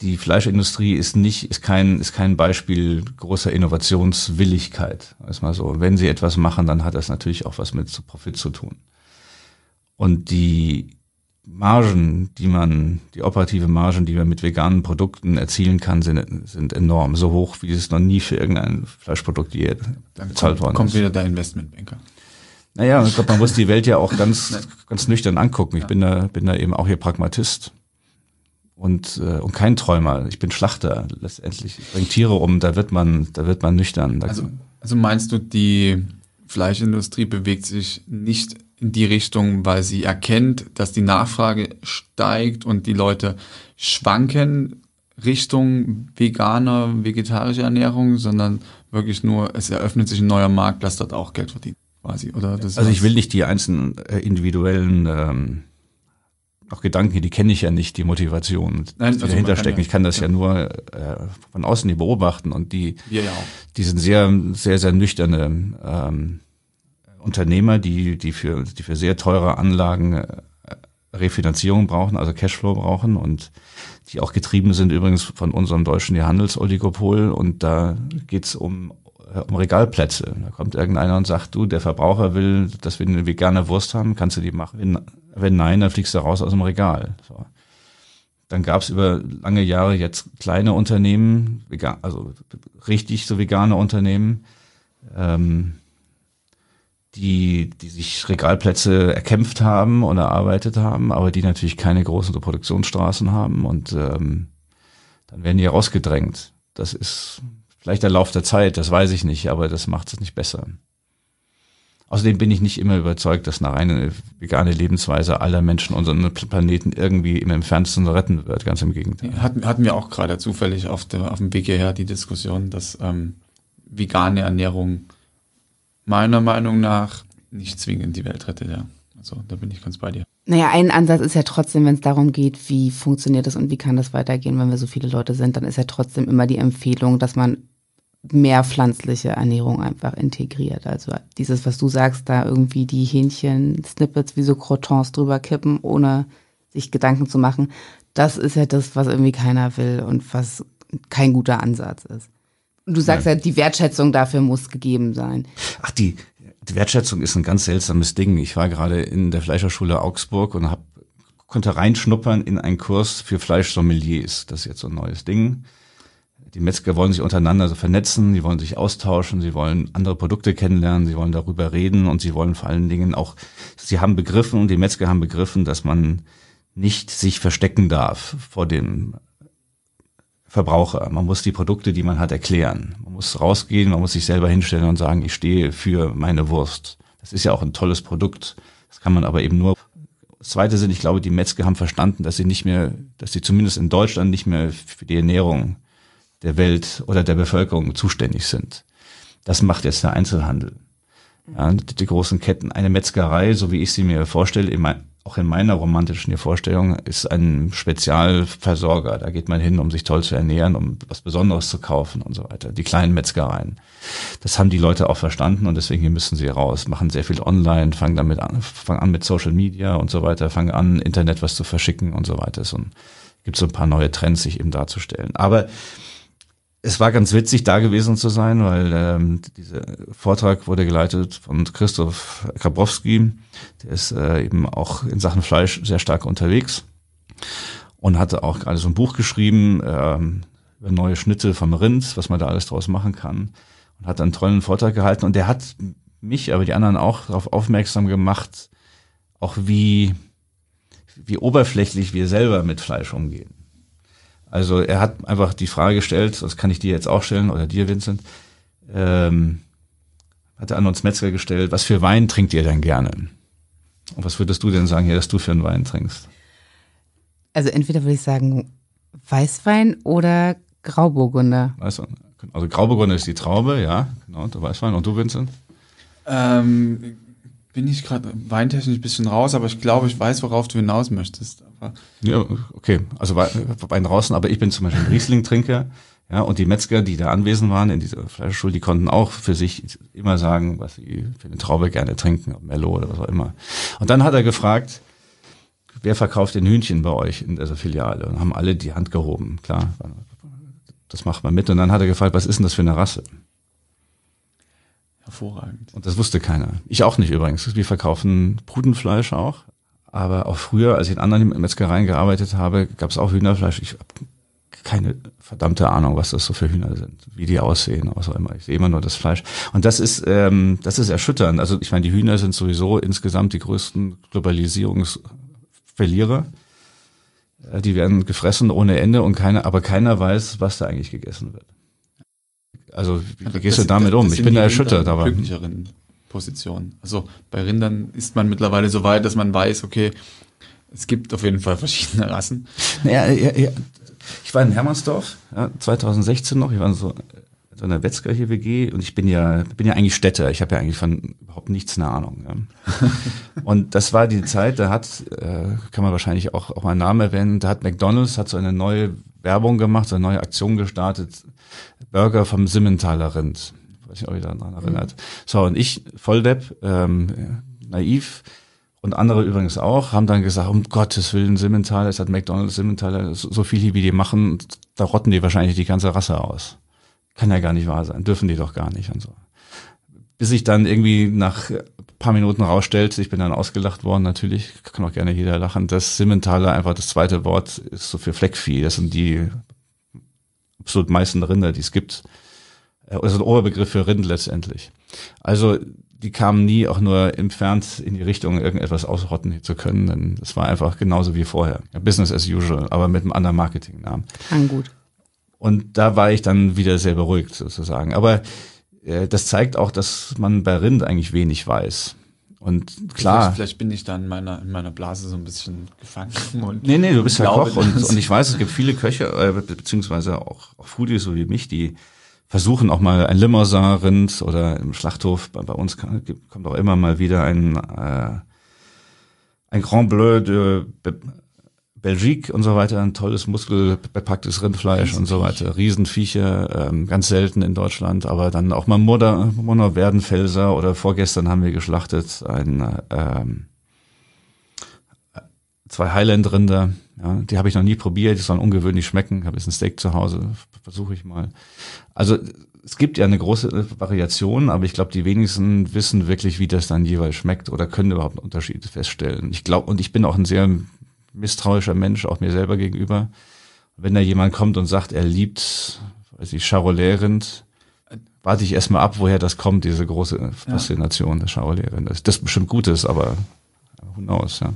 die Fleischindustrie ist nicht, ist kein, ist kein Beispiel großer Innovationswilligkeit. Erstmal so. Wenn sie etwas machen, dann hat das natürlich auch was mit Profit zu tun. Und die Margen, die man, die operative Margen, die man mit veganen Produkten erzielen kann, sind, sind enorm. So hoch, wie es noch nie für irgendein Fleischprodukt je bezahlt worden kommt ist. Kommt wieder der Investmentbanker. Naja, ich glaube, man muss die Welt ja auch ganz, ganz nüchtern angucken. Ich bin da, bin da eben auch hier Pragmatist und, äh, und kein Träumer. Ich bin Schlachter letztendlich. Ich bringe Tiere um, da wird man, da wird man nüchtern. Da also, also meinst du, die Fleischindustrie bewegt sich nicht in die Richtung, weil sie erkennt, dass die Nachfrage steigt und die Leute schwanken Richtung veganer, vegetarische Ernährung, sondern wirklich nur, es eröffnet sich ein neuer Markt, das dort auch Geld verdient, quasi, oder? Also ich will nicht die einzelnen äh, individuellen ähm, auch Gedanken, die kenne ich ja nicht, die Motivation, Nein, die also dahinter stecken. Ja, ich kann das ja, ja nur äh, von außen die beobachten und die, ja, die sind sehr, sehr, sehr nüchterne ähm, Unternehmer, die, die für, die für sehr teure Anlagen äh, Refinanzierung brauchen, also Cashflow brauchen und die auch getrieben sind übrigens von unserem deutschen Handelsoligopol und da geht's um äh, um Regalplätze. Da kommt irgendeiner und sagt, du, der Verbraucher will, dass wir eine vegane Wurst haben, kannst du die machen? Wenn nein, dann fliegst du raus aus dem Regal. So. Dann gab es über lange Jahre jetzt kleine Unternehmen, vegan, also richtig so vegane Unternehmen, ähm, die, die sich Regalplätze erkämpft haben und erarbeitet haben, aber die natürlich keine großen Produktionsstraßen haben und ähm, dann werden die rausgedrängt. Das ist vielleicht der Lauf der Zeit, das weiß ich nicht, aber das macht es nicht besser. Außerdem bin ich nicht immer überzeugt, dass eine reine vegane Lebensweise aller Menschen unseren Planeten irgendwie im entferntesten retten wird. Ganz im Gegenteil. Hatten, hatten wir auch gerade zufällig auf, der, auf dem Weg hierher die Diskussion, dass ähm, vegane Ernährung meiner Meinung nach nicht zwingend die Welt rettet. Ja. Also da bin ich ganz bei dir. Naja, ein Ansatz ist ja trotzdem, wenn es darum geht, wie funktioniert das und wie kann das weitergehen, wenn wir so viele Leute sind, dann ist ja trotzdem immer die Empfehlung, dass man mehr pflanzliche Ernährung einfach integriert. Also dieses, was du sagst, da irgendwie die Hähnchen-Snippets wie so Crotons drüber kippen, ohne sich Gedanken zu machen, das ist ja das, was irgendwie keiner will und was kein guter Ansatz ist. Und du sagst ja, ja die Wertschätzung dafür muss gegeben sein. Ach, die, die Wertschätzung ist ein ganz seltsames Ding. Ich war gerade in der Fleischerschule Augsburg und hab, konnte reinschnuppern in einen Kurs für Fleischsommeliers. Das ist jetzt so ein neues Ding die Metzger wollen sich untereinander so vernetzen, sie wollen sich austauschen, sie wollen andere Produkte kennenlernen, sie wollen darüber reden und sie wollen vor allen Dingen auch, sie haben begriffen und die Metzger haben begriffen, dass man nicht sich verstecken darf vor dem Verbraucher. Man muss die Produkte, die man hat, erklären. Man muss rausgehen, man muss sich selber hinstellen und sagen, ich stehe für meine Wurst. Das ist ja auch ein tolles Produkt. Das kann man aber eben nur Zweite sind, ich glaube, die Metzger haben verstanden, dass sie nicht mehr, dass sie zumindest in Deutschland nicht mehr für die Ernährung der Welt oder der Bevölkerung zuständig sind. Das macht jetzt der Einzelhandel. Ja, die, großen Ketten, eine Metzgerei, so wie ich sie mir vorstelle, auch in meiner romantischen Vorstellung, ist ein Spezialversorger. Da geht man hin, um sich toll zu ernähren, um was Besonderes zu kaufen und so weiter. Die kleinen Metzgereien. Das haben die Leute auch verstanden und deswegen müssen sie raus, machen sehr viel online, fangen damit an, fangen an mit Social Media und so weiter, fangen an, Internet was zu verschicken und so weiter. So gibt so ein paar neue Trends, sich eben darzustellen. Aber es war ganz witzig, da gewesen zu sein, weil ähm, dieser Vortrag wurde geleitet von Christoph Kabrowski. Der ist äh, eben auch in Sachen Fleisch sehr stark unterwegs und hatte auch gerade so ein Buch geschrieben ähm, über neue Schnitte vom Rind, was man da alles draus machen kann. Und hat einen tollen Vortrag gehalten. Und der hat mich, aber die anderen auch darauf aufmerksam gemacht, auch wie, wie oberflächlich wir selber mit Fleisch umgehen. Also er hat einfach die Frage gestellt, das kann ich dir jetzt auch stellen oder dir, Vincent, ähm, hat er an uns Metzger gestellt, was für Wein trinkt ihr denn gerne? Und was würdest du denn sagen, hier, dass du für einen Wein trinkst? Also entweder würde ich sagen Weißwein oder Grauburgunder. Weißwein. Also Grauburgunder ist die Traube, ja, genau, der Weißwein. Und du, Vincent? Ähm, bin ich gerade weintechnisch ein bisschen raus, aber ich glaube, ich weiß, worauf du hinaus möchtest. Ja, okay. Also Wein draußen, aber ich bin zum Beispiel ein Riesling-Trinker. Ja, und die Metzger, die da anwesend waren in dieser Fleischschule, die konnten auch für sich immer sagen, was sie für eine Traube gerne trinken, Mello oder was auch immer. Und dann hat er gefragt, wer verkauft den Hühnchen bei euch in dieser Filiale? Und haben alle die Hand gehoben, klar. Das macht man mit. Und dann hat er gefragt, was ist denn das für eine Rasse? Hervorragend. Und das wusste keiner. Ich auch nicht übrigens. Wir verkaufen Putenfleisch auch. Aber auch früher, als ich in anderen Metzgereien gearbeitet habe, gab es auch Hühnerfleisch. Ich habe keine verdammte Ahnung, was das so für Hühner sind, wie die aussehen, was auch immer. Ich sehe immer nur das Fleisch. Und das ist, ähm, das ist erschütternd. Also ich meine, die Hühner sind sowieso insgesamt die größten Globalisierungsverlierer. Die werden gefressen ohne Ende und keiner, aber keiner weiß, was da eigentlich gegessen wird. Also wie, wie gehst das, du damit um? Ich bin da erschüttert, aber. Position. Also bei Rindern ist man mittlerweile so weit, dass man weiß, okay, es gibt auf jeden Fall verschiedene Rassen. Naja, ja, ja. ich war in Hermannsdorf, ja, 2016 noch, ich war in so, so einer Wetzger hier WG und ich bin ja, bin ja eigentlich Städter, ich habe ja eigentlich von überhaupt nichts eine Ahnung. Ja. und das war die Zeit, da hat, äh, kann man wahrscheinlich auch, auch mal einen Namen erwähnen, da hat McDonalds hat so eine neue Werbung gemacht, so eine neue Aktion gestartet, Burger vom Simmentaler Rind weiß nicht, ob ihr daran erinnert. Mhm. So, und ich, Volldepp, ähm, naiv, und andere übrigens auch, haben dann gesagt, um Gottes Willen, Simmentaler, es hat McDonalds Simmentaler, so, viel wie die machen, da rotten die wahrscheinlich die ganze Rasse aus. Kann ja gar nicht wahr sein, dürfen die doch gar nicht und so. Bis ich dann irgendwie nach paar Minuten rausstellte, ich bin dann ausgelacht worden, natürlich, kann auch gerne jeder lachen, dass Simmentaler einfach das zweite Wort ist so für Fleckvieh. Das sind die absolut meisten Rinder, die es gibt also ein Oberbegriff für Rind letztendlich. Also die kamen nie auch nur entfernt in die Richtung, irgendetwas ausrotten zu können, denn das war einfach genauso wie vorher. Business as usual, aber mit einem anderen Marketingnamen. Klang gut. Und da war ich dann wieder sehr beruhigt sozusagen. Aber äh, das zeigt auch, dass man bei Rind eigentlich wenig weiß. Und klar. Vielleicht, vielleicht, bin ich da in meiner, in meiner Blase so ein bisschen gefangen. Und nee, nee, du bist ja Koch und, und ich weiß, es gibt viele Köche, äh, beziehungsweise auch, auch Foodies so wie mich, die versuchen auch mal ein Limousin-Rind oder im Schlachthof, bei, bei uns kann, kommt auch immer mal wieder ein, äh, ein Grand Bleu de Belgique und so weiter, ein tolles muskelbepacktes Rindfleisch und so weiter, Riesenviecher, ähm, ganz selten in Deutschland, aber dann auch mal Mutter, Mutter Werdenfelser oder vorgestern haben wir geschlachtet ein ähm, zwei Highland-Rinder, ja, die habe ich noch nie probiert, die sollen ungewöhnlich schmecken. Ich habe jetzt ein Steak zu Hause, versuche ich mal. Also es gibt ja eine große Variation, aber ich glaube, die wenigsten wissen wirklich, wie das dann jeweils schmeckt oder können überhaupt einen Unterschied feststellen. Ich glaube, und ich bin auch ein sehr misstrauischer Mensch, auch mir selber gegenüber. Wenn da jemand kommt und sagt, er liebt, weiß ich, Charolais-Rind, warte ich erstmal ab, woher das kommt, diese große Faszination ja. des Charolais-Rind. Das ist bestimmt Gutes, aber who knows, ja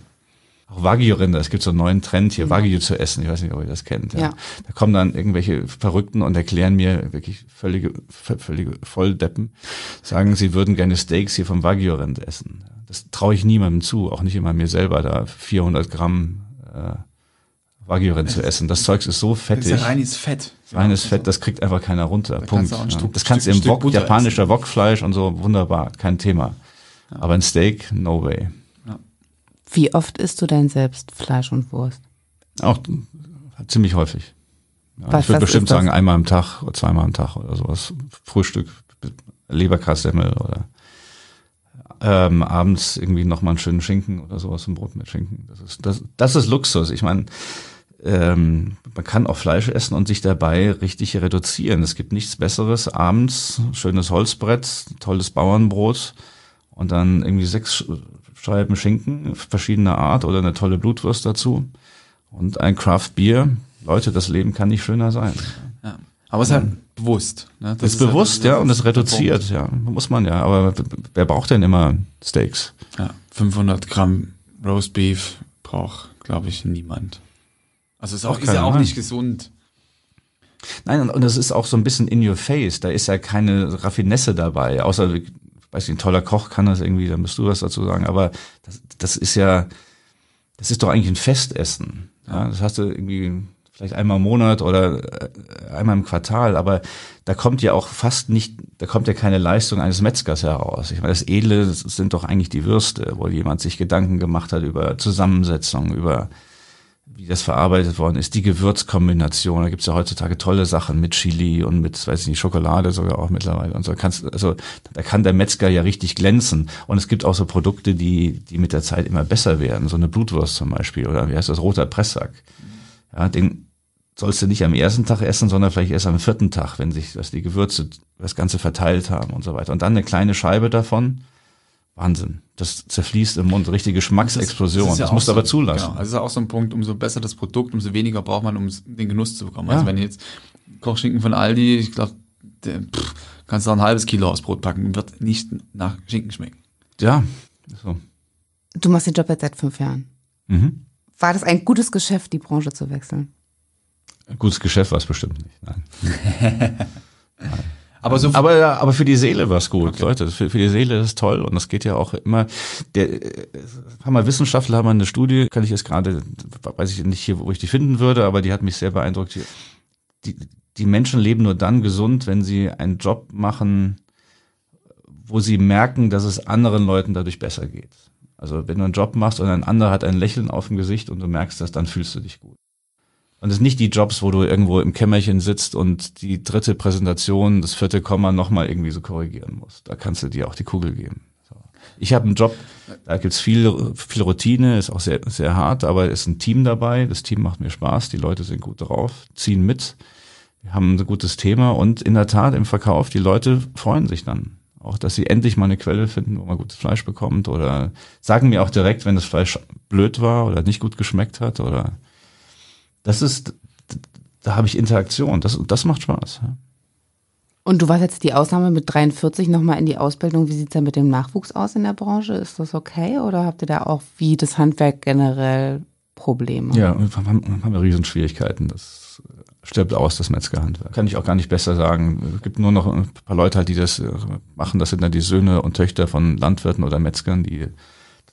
auch Wagyu-Rinder. Es gibt so einen neuen Trend hier. Wagyu zu essen. Ich weiß nicht, ob ihr das kennt. Ja. ja. Da kommen dann irgendwelche Verrückten und erklären mir wirklich völlige, völlige Volldeppen, sagen, sie würden gerne Steaks hier vom Wagyu-Rind essen. Das traue ich niemandem zu, auch nicht immer mir selber, da 400 Gramm äh, Wagyu-Rind zu essen. Das Zeugs ist so fettig. Das ist ja reines Fett. Reines ja, Fett, das kriegt einfach keiner runter. Da Punkt. Ja. Stück, das kannst du im Wok, japanischer Wokfleisch und so, wunderbar, kein Thema. Aber ein Steak, no way. Wie oft isst du denn selbst Fleisch und Wurst? Auch ziemlich häufig. Was, ich würde bestimmt sagen, einmal am Tag oder zweimal am Tag oder sowas. Frühstück, Leberkassemmel oder ähm, abends irgendwie nochmal einen schönen Schinken oder sowas, ein Brot mit Schinken. Das ist, das, das ist Luxus. Ich meine, ähm, man kann auch Fleisch essen und sich dabei richtig reduzieren. Es gibt nichts Besseres. Abends schönes Holzbrett, tolles Bauernbrot und dann irgendwie sechs Scheiben Schinken verschiedener Art oder eine tolle Blutwurst dazu und ein Craft Bier. Leute, das Leben kann nicht schöner sein. Ja. Aber es ist halt bewusst. Ne? Das ist, ist bewusst, halt, ja, und es reduziert, ja, muss man ja. Aber wer braucht denn immer Steaks? Ja, 500 Gramm Roast Beef braucht, glaube ich, niemand. Also ist auch, ist ja auch nicht gesund. Nein, und es ist auch so ein bisschen in your face. Da ist ja keine Raffinesse dabei, außer weiß nicht, ein toller Koch kann das irgendwie, dann müsst du was dazu sagen, aber das, das ist ja, das ist doch eigentlich ein Festessen. Ja, das hast du irgendwie vielleicht einmal im Monat oder äh, einmal im Quartal, aber da kommt ja auch fast nicht, da kommt ja keine Leistung eines Metzgers heraus. Ich meine, das Edle das sind doch eigentlich die Würste, wo jemand sich Gedanken gemacht hat über Zusammensetzung, über wie das verarbeitet worden ist, die Gewürzkombination. Da gibt's ja heutzutage tolle Sachen mit Chili und mit, weiß ich nicht, Schokolade sogar auch mittlerweile. Und so kannst, also da kann der Metzger ja richtig glänzen. Und es gibt auch so Produkte, die, die mit der Zeit immer besser werden. So eine Blutwurst zum Beispiel oder wie heißt das, roter Presssack. Ja, den sollst du nicht am ersten Tag essen, sondern vielleicht erst am vierten Tag, wenn sich das die Gewürze das Ganze verteilt haben und so weiter. Und dann eine kleine Scheibe davon Wahnsinn. Das zerfließt im Mund, richtige Geschmacksexplosion. Das, das, ja das musst du aber zulassen. Genau. Also das ist auch so ein Punkt, umso besser das Produkt, umso weniger braucht man, um den Genuss zu bekommen. Also ja. Also wenn jetzt Kochschinken von Aldi, ich glaube, kannst du auch ein halbes Kilo aufs Brot packen, wird nicht nach Schinken schmecken. Ja. So. Du machst den Job jetzt seit fünf Jahren. Mhm. War das ein gutes Geschäft, die Branche zu wechseln? Ein gutes Geschäft war es bestimmt nicht. Nein. Nein. Aber, so aber, aber für die Seele war es gut, okay. Leute. Für, für die Seele ist es toll und das geht ja auch immer. Der, haben wir Wissenschaftler haben eine Studie, kann ich jetzt gerade, weiß ich nicht hier, wo ich die finden würde, aber die hat mich sehr beeindruckt. Die, die Menschen leben nur dann gesund, wenn sie einen Job machen, wo sie merken, dass es anderen Leuten dadurch besser geht. Also wenn du einen Job machst und ein anderer hat ein Lächeln auf dem Gesicht und du merkst das, dann fühlst du dich gut. Und es sind nicht die Jobs, wo du irgendwo im Kämmerchen sitzt und die dritte Präsentation, das vierte Komma nochmal irgendwie so korrigieren musst. Da kannst du dir auch die Kugel geben. So. Ich habe einen Job, da gibt's viel, viel Routine, ist auch sehr, sehr hart, aber es ist ein Team dabei. Das Team macht mir Spaß, die Leute sind gut drauf, ziehen mit. Haben ein gutes Thema und in der Tat im Verkauf, die Leute freuen sich dann. Auch, dass sie endlich mal eine Quelle finden, wo man gutes Fleisch bekommt oder sagen mir auch direkt, wenn das Fleisch blöd war oder nicht gut geschmeckt hat oder das ist, da habe ich Interaktion. Das, das macht Spaß. Und du warst jetzt die Ausnahme mit 43 nochmal in die Ausbildung. Wie sieht's denn mit dem Nachwuchs aus in der Branche? Ist das okay oder habt ihr da auch wie das Handwerk generell Probleme? Ja, wir haben, haben wir Riesenschwierigkeiten. Das stirbt aus, das Metzgerhandwerk. Kann ich auch gar nicht besser sagen. Es gibt nur noch ein paar Leute halt, die das äh, machen. Das sind dann die Söhne und Töchter von Landwirten oder Metzgern, die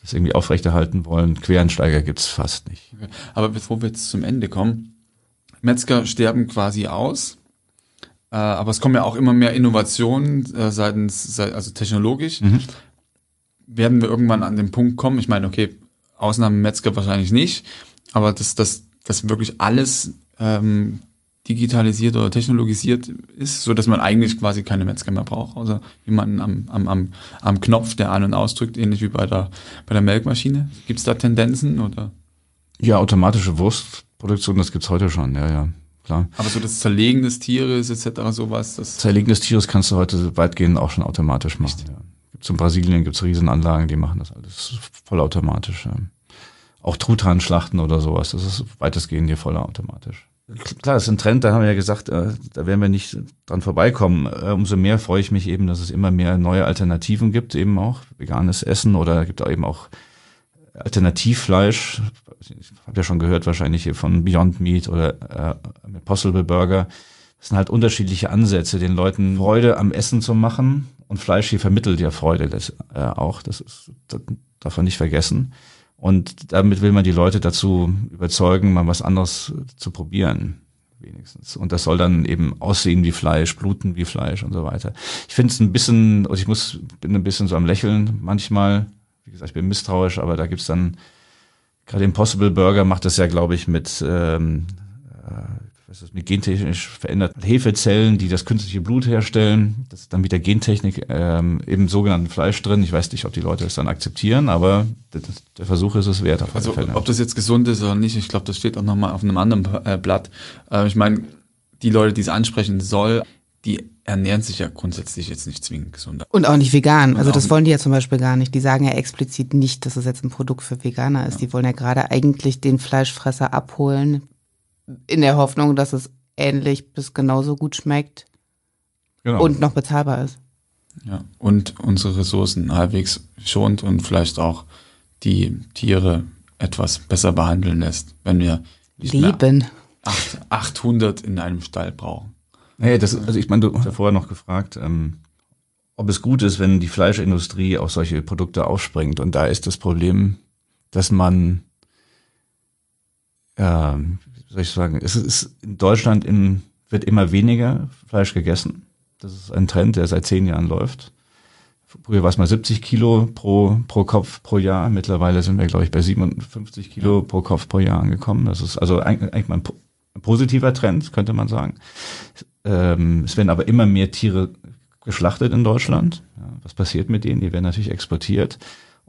das irgendwie aufrechterhalten wollen. Quereinsteiger gibt's fast nicht. Okay. Aber bevor wir jetzt zum Ende kommen, Metzger sterben quasi aus. Äh, aber es kommen ja auch immer mehr Innovationen äh, seitens, also technologisch. Mhm. Werden wir irgendwann an den Punkt kommen? Ich meine, okay, Ausnahmen Metzger wahrscheinlich nicht, aber dass das, das wirklich alles ähm, digitalisiert oder technologisiert ist, so dass man eigentlich quasi keine Metzger mehr braucht, außer wie man am, am, am, am Knopf, der an- und ausdrückt, ähnlich wie bei der, bei der Melkmaschine. Gibt es da Tendenzen oder? Ja, automatische Wurstproduktion, das gibt's heute schon, ja, ja. Klar. Aber so das Zerlegen des Tieres etc. sowas, das. Zerlegen des Tieres kannst du heute weitgehend auch schon automatisch machen. Ja. Gibt's in Brasilien gibt's Riesenanlagen, die machen das alles vollautomatisch. Ja. Auch Truthahnschlachten oder sowas, das ist weitestgehend hier vollautomatisch. Klar, das ist ein Trend, da haben wir ja gesagt, äh, da werden wir nicht dran vorbeikommen. Äh, umso mehr freue ich mich eben, dass es immer mehr neue Alternativen gibt, eben auch veganes Essen oder gibt auch eben auch Alternativfleisch. Ich habe ja schon gehört, wahrscheinlich hier von Beyond Meat oder äh, Possible Burger. Das sind halt unterschiedliche Ansätze, den Leuten Freude am Essen zu machen. Und Fleisch hier vermittelt ja Freude das, äh, auch. Das, ist, das darf man nicht vergessen. Und damit will man die Leute dazu überzeugen, mal was anderes zu probieren, wenigstens. Und das soll dann eben aussehen wie Fleisch, bluten wie Fleisch und so weiter. Ich finde es ein bisschen, also ich muss, bin ein bisschen so am Lächeln manchmal. Wie gesagt, ich bin misstrauisch, aber da gibt's dann, gerade Impossible Burger macht das ja, glaube ich, mit ähm, was ist mit gentechnisch veränderten Hefezellen, die das künstliche Blut herstellen. Das ist dann mit der Gentechnik ähm, im sogenannten Fleisch drin. Ich weiß nicht, ob die Leute es dann akzeptieren, aber das, der Versuch ist es wert. Auf also Fälle. ob das jetzt gesund ist oder nicht, ich glaube, das steht auch nochmal auf einem anderen äh, Blatt. Äh, ich meine, die Leute, die es ansprechen soll, die ernähren sich ja grundsätzlich jetzt nicht zwingend gesund. Und auch nicht vegan. Also das wollen die ja zum Beispiel gar nicht. Die sagen ja explizit nicht, dass es jetzt ein Produkt für Veganer ist. Ja. Die wollen ja gerade eigentlich den Fleischfresser abholen, in der Hoffnung, dass es ähnlich bis genauso gut schmeckt genau. und noch bezahlbar ist. Ja, und unsere Ressourcen halbwegs schont und vielleicht auch die Tiere etwas besser behandeln lässt, wenn wir Leben. 800 in einem Stall brauchen. Hey, das, also ich meine, du hast ja vorher noch gefragt, ähm, ob es gut ist, wenn die Fleischindustrie auf solche Produkte aufspringt. Und da ist das Problem, dass man ähm, soll ich sagen, es ist in Deutschland in, wird immer weniger Fleisch gegessen. Das ist ein Trend, der seit zehn Jahren läuft. früher war es mal 70 Kilo pro, pro Kopf pro Jahr. Mittlerweile sind wir, glaube ich, bei 57 Kilo pro Kopf pro Jahr angekommen. Das ist also eigentlich mal ein positiver Trend, könnte man sagen. Ähm, es werden aber immer mehr Tiere geschlachtet in Deutschland. Ja, was passiert mit denen? Die werden natürlich exportiert.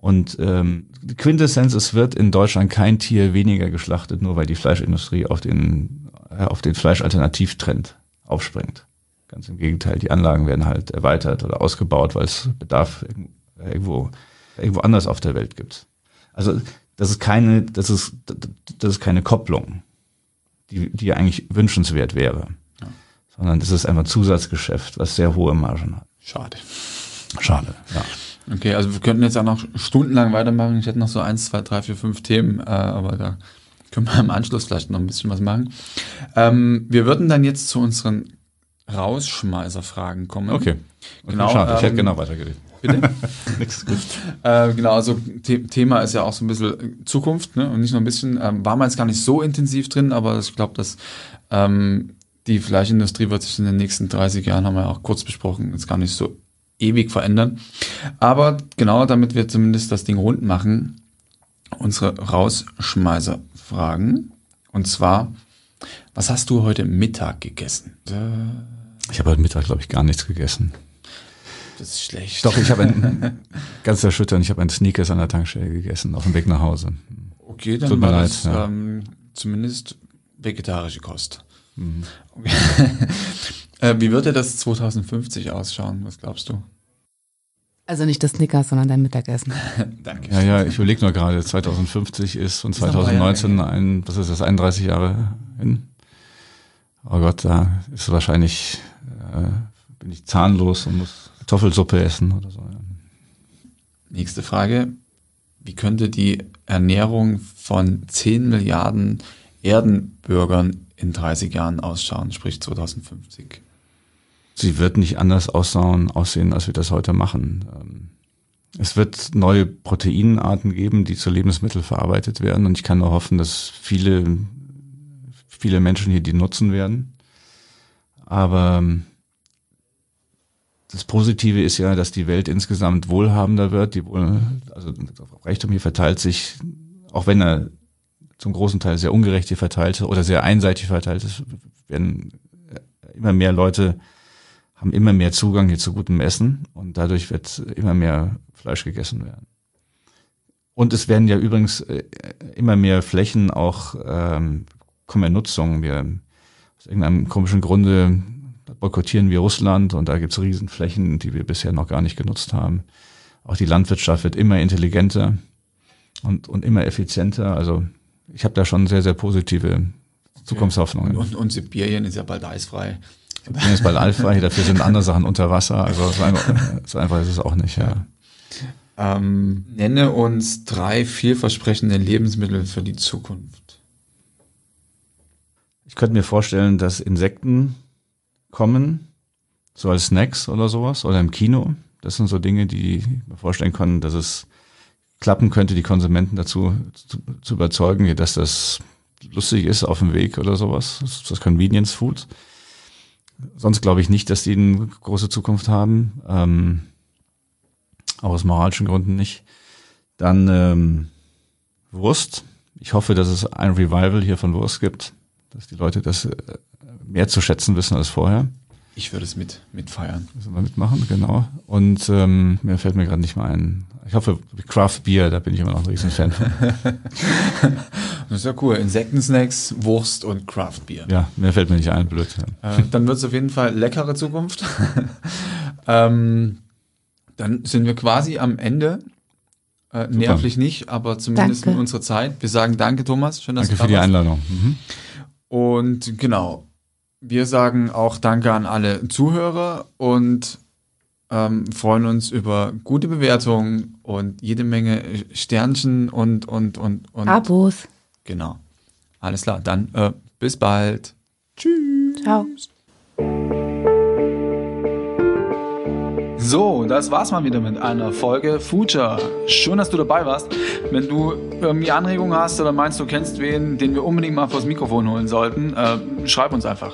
Und ähm, Quintessenz, es wird in Deutschland kein Tier weniger geschlachtet, nur weil die Fleischindustrie auf den, äh, auf den Fleischalternativtrend aufspringt. Ganz im Gegenteil, die Anlagen werden halt erweitert oder ausgebaut, weil es Bedarf irgendwo, irgendwo anders auf der Welt gibt. Also das ist keine, das ist, das ist keine Kopplung, die, die eigentlich wünschenswert wäre. Ja. Sondern das ist einfach Zusatzgeschäft, was sehr hohe Margen hat. Schade. Schade, ja. Okay, also wir könnten jetzt auch noch stundenlang weitermachen. Ich hätte noch so eins, zwei, drei, vier, fünf Themen, äh, aber da können wir im Anschluss vielleicht noch ein bisschen was machen. Ähm, wir würden dann jetzt zu unseren Rausschmeißer-Fragen kommen. Okay. genau. Schade, ich ähm, hätte genau weitergeredet. Bitte? Nix, gut. Äh, genau, also The Thema ist ja auch so ein bisschen Zukunft, ne? Und nicht nur ein bisschen, ähm, war man jetzt gar nicht so intensiv drin, aber ich glaube, dass ähm, die Fleischindustrie wird sich in den nächsten 30 Jahren, haben wir ja auch kurz besprochen, jetzt gar nicht so ewig verändern. Aber genau, damit wir zumindest das Ding rund machen, unsere Rausschmeißer-Fragen. Und zwar, was hast du heute Mittag gegessen? Ich habe heute Mittag, glaube ich, gar nichts gegessen. Das ist schlecht. Doch, ich habe ein, ganz erschütternd, ich habe ein Sneakers an der Tankstelle gegessen, auf dem Weg nach Hause. Okay, dann Tut war leid, das ja. ähm, zumindest vegetarische Kost. Mhm. Okay. äh, wie wird dir das 2050 ausschauen? Was glaubst du? Also nicht das Snickers, sondern dein Mittagessen. Danke. Ja, ja, ich überlege nur gerade, 2050 ist und 2019 ein, was ist das, 31 Jahre hin? Oh Gott, da ist wahrscheinlich, äh, bin ich zahnlos und muss Kartoffelsuppe essen oder so. Ja. Nächste Frage. Wie könnte die Ernährung von 10 Milliarden Erdenbürgern in 30 Jahren ausschauen, sprich 2050? Sie wird nicht anders aussehen, aussehen, als wir das heute machen. Ähm, es wird neue Proteinarten geben, die zu Lebensmitteln verarbeitet werden. Und ich kann nur hoffen, dass viele, viele Menschen hier die nutzen werden. Aber ähm, das Positive ist ja, dass die Welt insgesamt wohlhabender wird. Die wohl, also Reichtum hier verteilt sich, auch wenn er zum großen Teil sehr ungerecht hier verteilt oder sehr einseitig verteilt ist, werden immer mehr Leute haben immer mehr Zugang hier zu gutem Essen und dadurch wird immer mehr Fleisch gegessen werden. Und es werden ja übrigens äh, immer mehr Flächen auch ähm, kommen mehr Nutzung. Wir aus irgendeinem komischen Grunde boykottieren wir Russland und da gibt es Riesenflächen, die wir bisher noch gar nicht genutzt haben. Auch die Landwirtschaft wird immer intelligenter und, und immer effizienter. Also ich habe da schon sehr, sehr positive Zukunftshoffnungen. Und, und Sibirien ist ja bald eisfrei. Ich bin jetzt bei Alpha, dafür sind andere Sachen unter Wasser, also so einfach, so einfach ist es auch nicht, ja. Ähm, nenne uns drei vielversprechende Lebensmittel für die Zukunft. Ich könnte mir vorstellen, dass Insekten kommen, so als Snacks oder sowas, oder im Kino. Das sind so Dinge, die ich mir vorstellen kann, dass es klappen könnte, die Konsumenten dazu zu, zu überzeugen, dass das lustig ist auf dem Weg oder sowas. Das ist das Convenience Food. Sonst glaube ich nicht, dass die eine große Zukunft haben. Ähm, auch aus moralischen Gründen nicht. Dann ähm, Wurst. Ich hoffe, dass es ein Revival hier von Wurst gibt, dass die Leute das äh, mehr zu schätzen wissen als vorher. Ich würde es mit mitfeiern. Müssen wir mitmachen, genau. Und ähm, mir fällt mir gerade nicht mal ein. Ich hoffe, Craft Beer, da bin ich immer noch ein riesen Fan von. das ist ja cool. Insektensnacks, Wurst und Craft Beer. Ja, mehr fällt mir nicht ein, blöd. Äh, dann wird es auf jeden Fall leckere Zukunft. ähm, dann sind wir quasi am Ende. Äh, nervlich nicht, aber zumindest danke. in unserer Zeit. Wir sagen danke, Thomas. Schön, dass danke du da für die Einladung. Mhm. Und genau, wir sagen auch Danke an alle Zuhörer und ähm, freuen uns über gute Bewertungen und jede Menge Sternchen und und und und Abos. Genau. Alles klar. Dann äh, bis bald. Tschüss. Ciao. So, das war's mal wieder mit einer Folge Future. Schön, dass du dabei warst. Wenn du irgendwie Anregungen hast oder meinst, du kennst wen, den wir unbedingt mal vors Mikrofon holen sollten, äh, schreib uns einfach.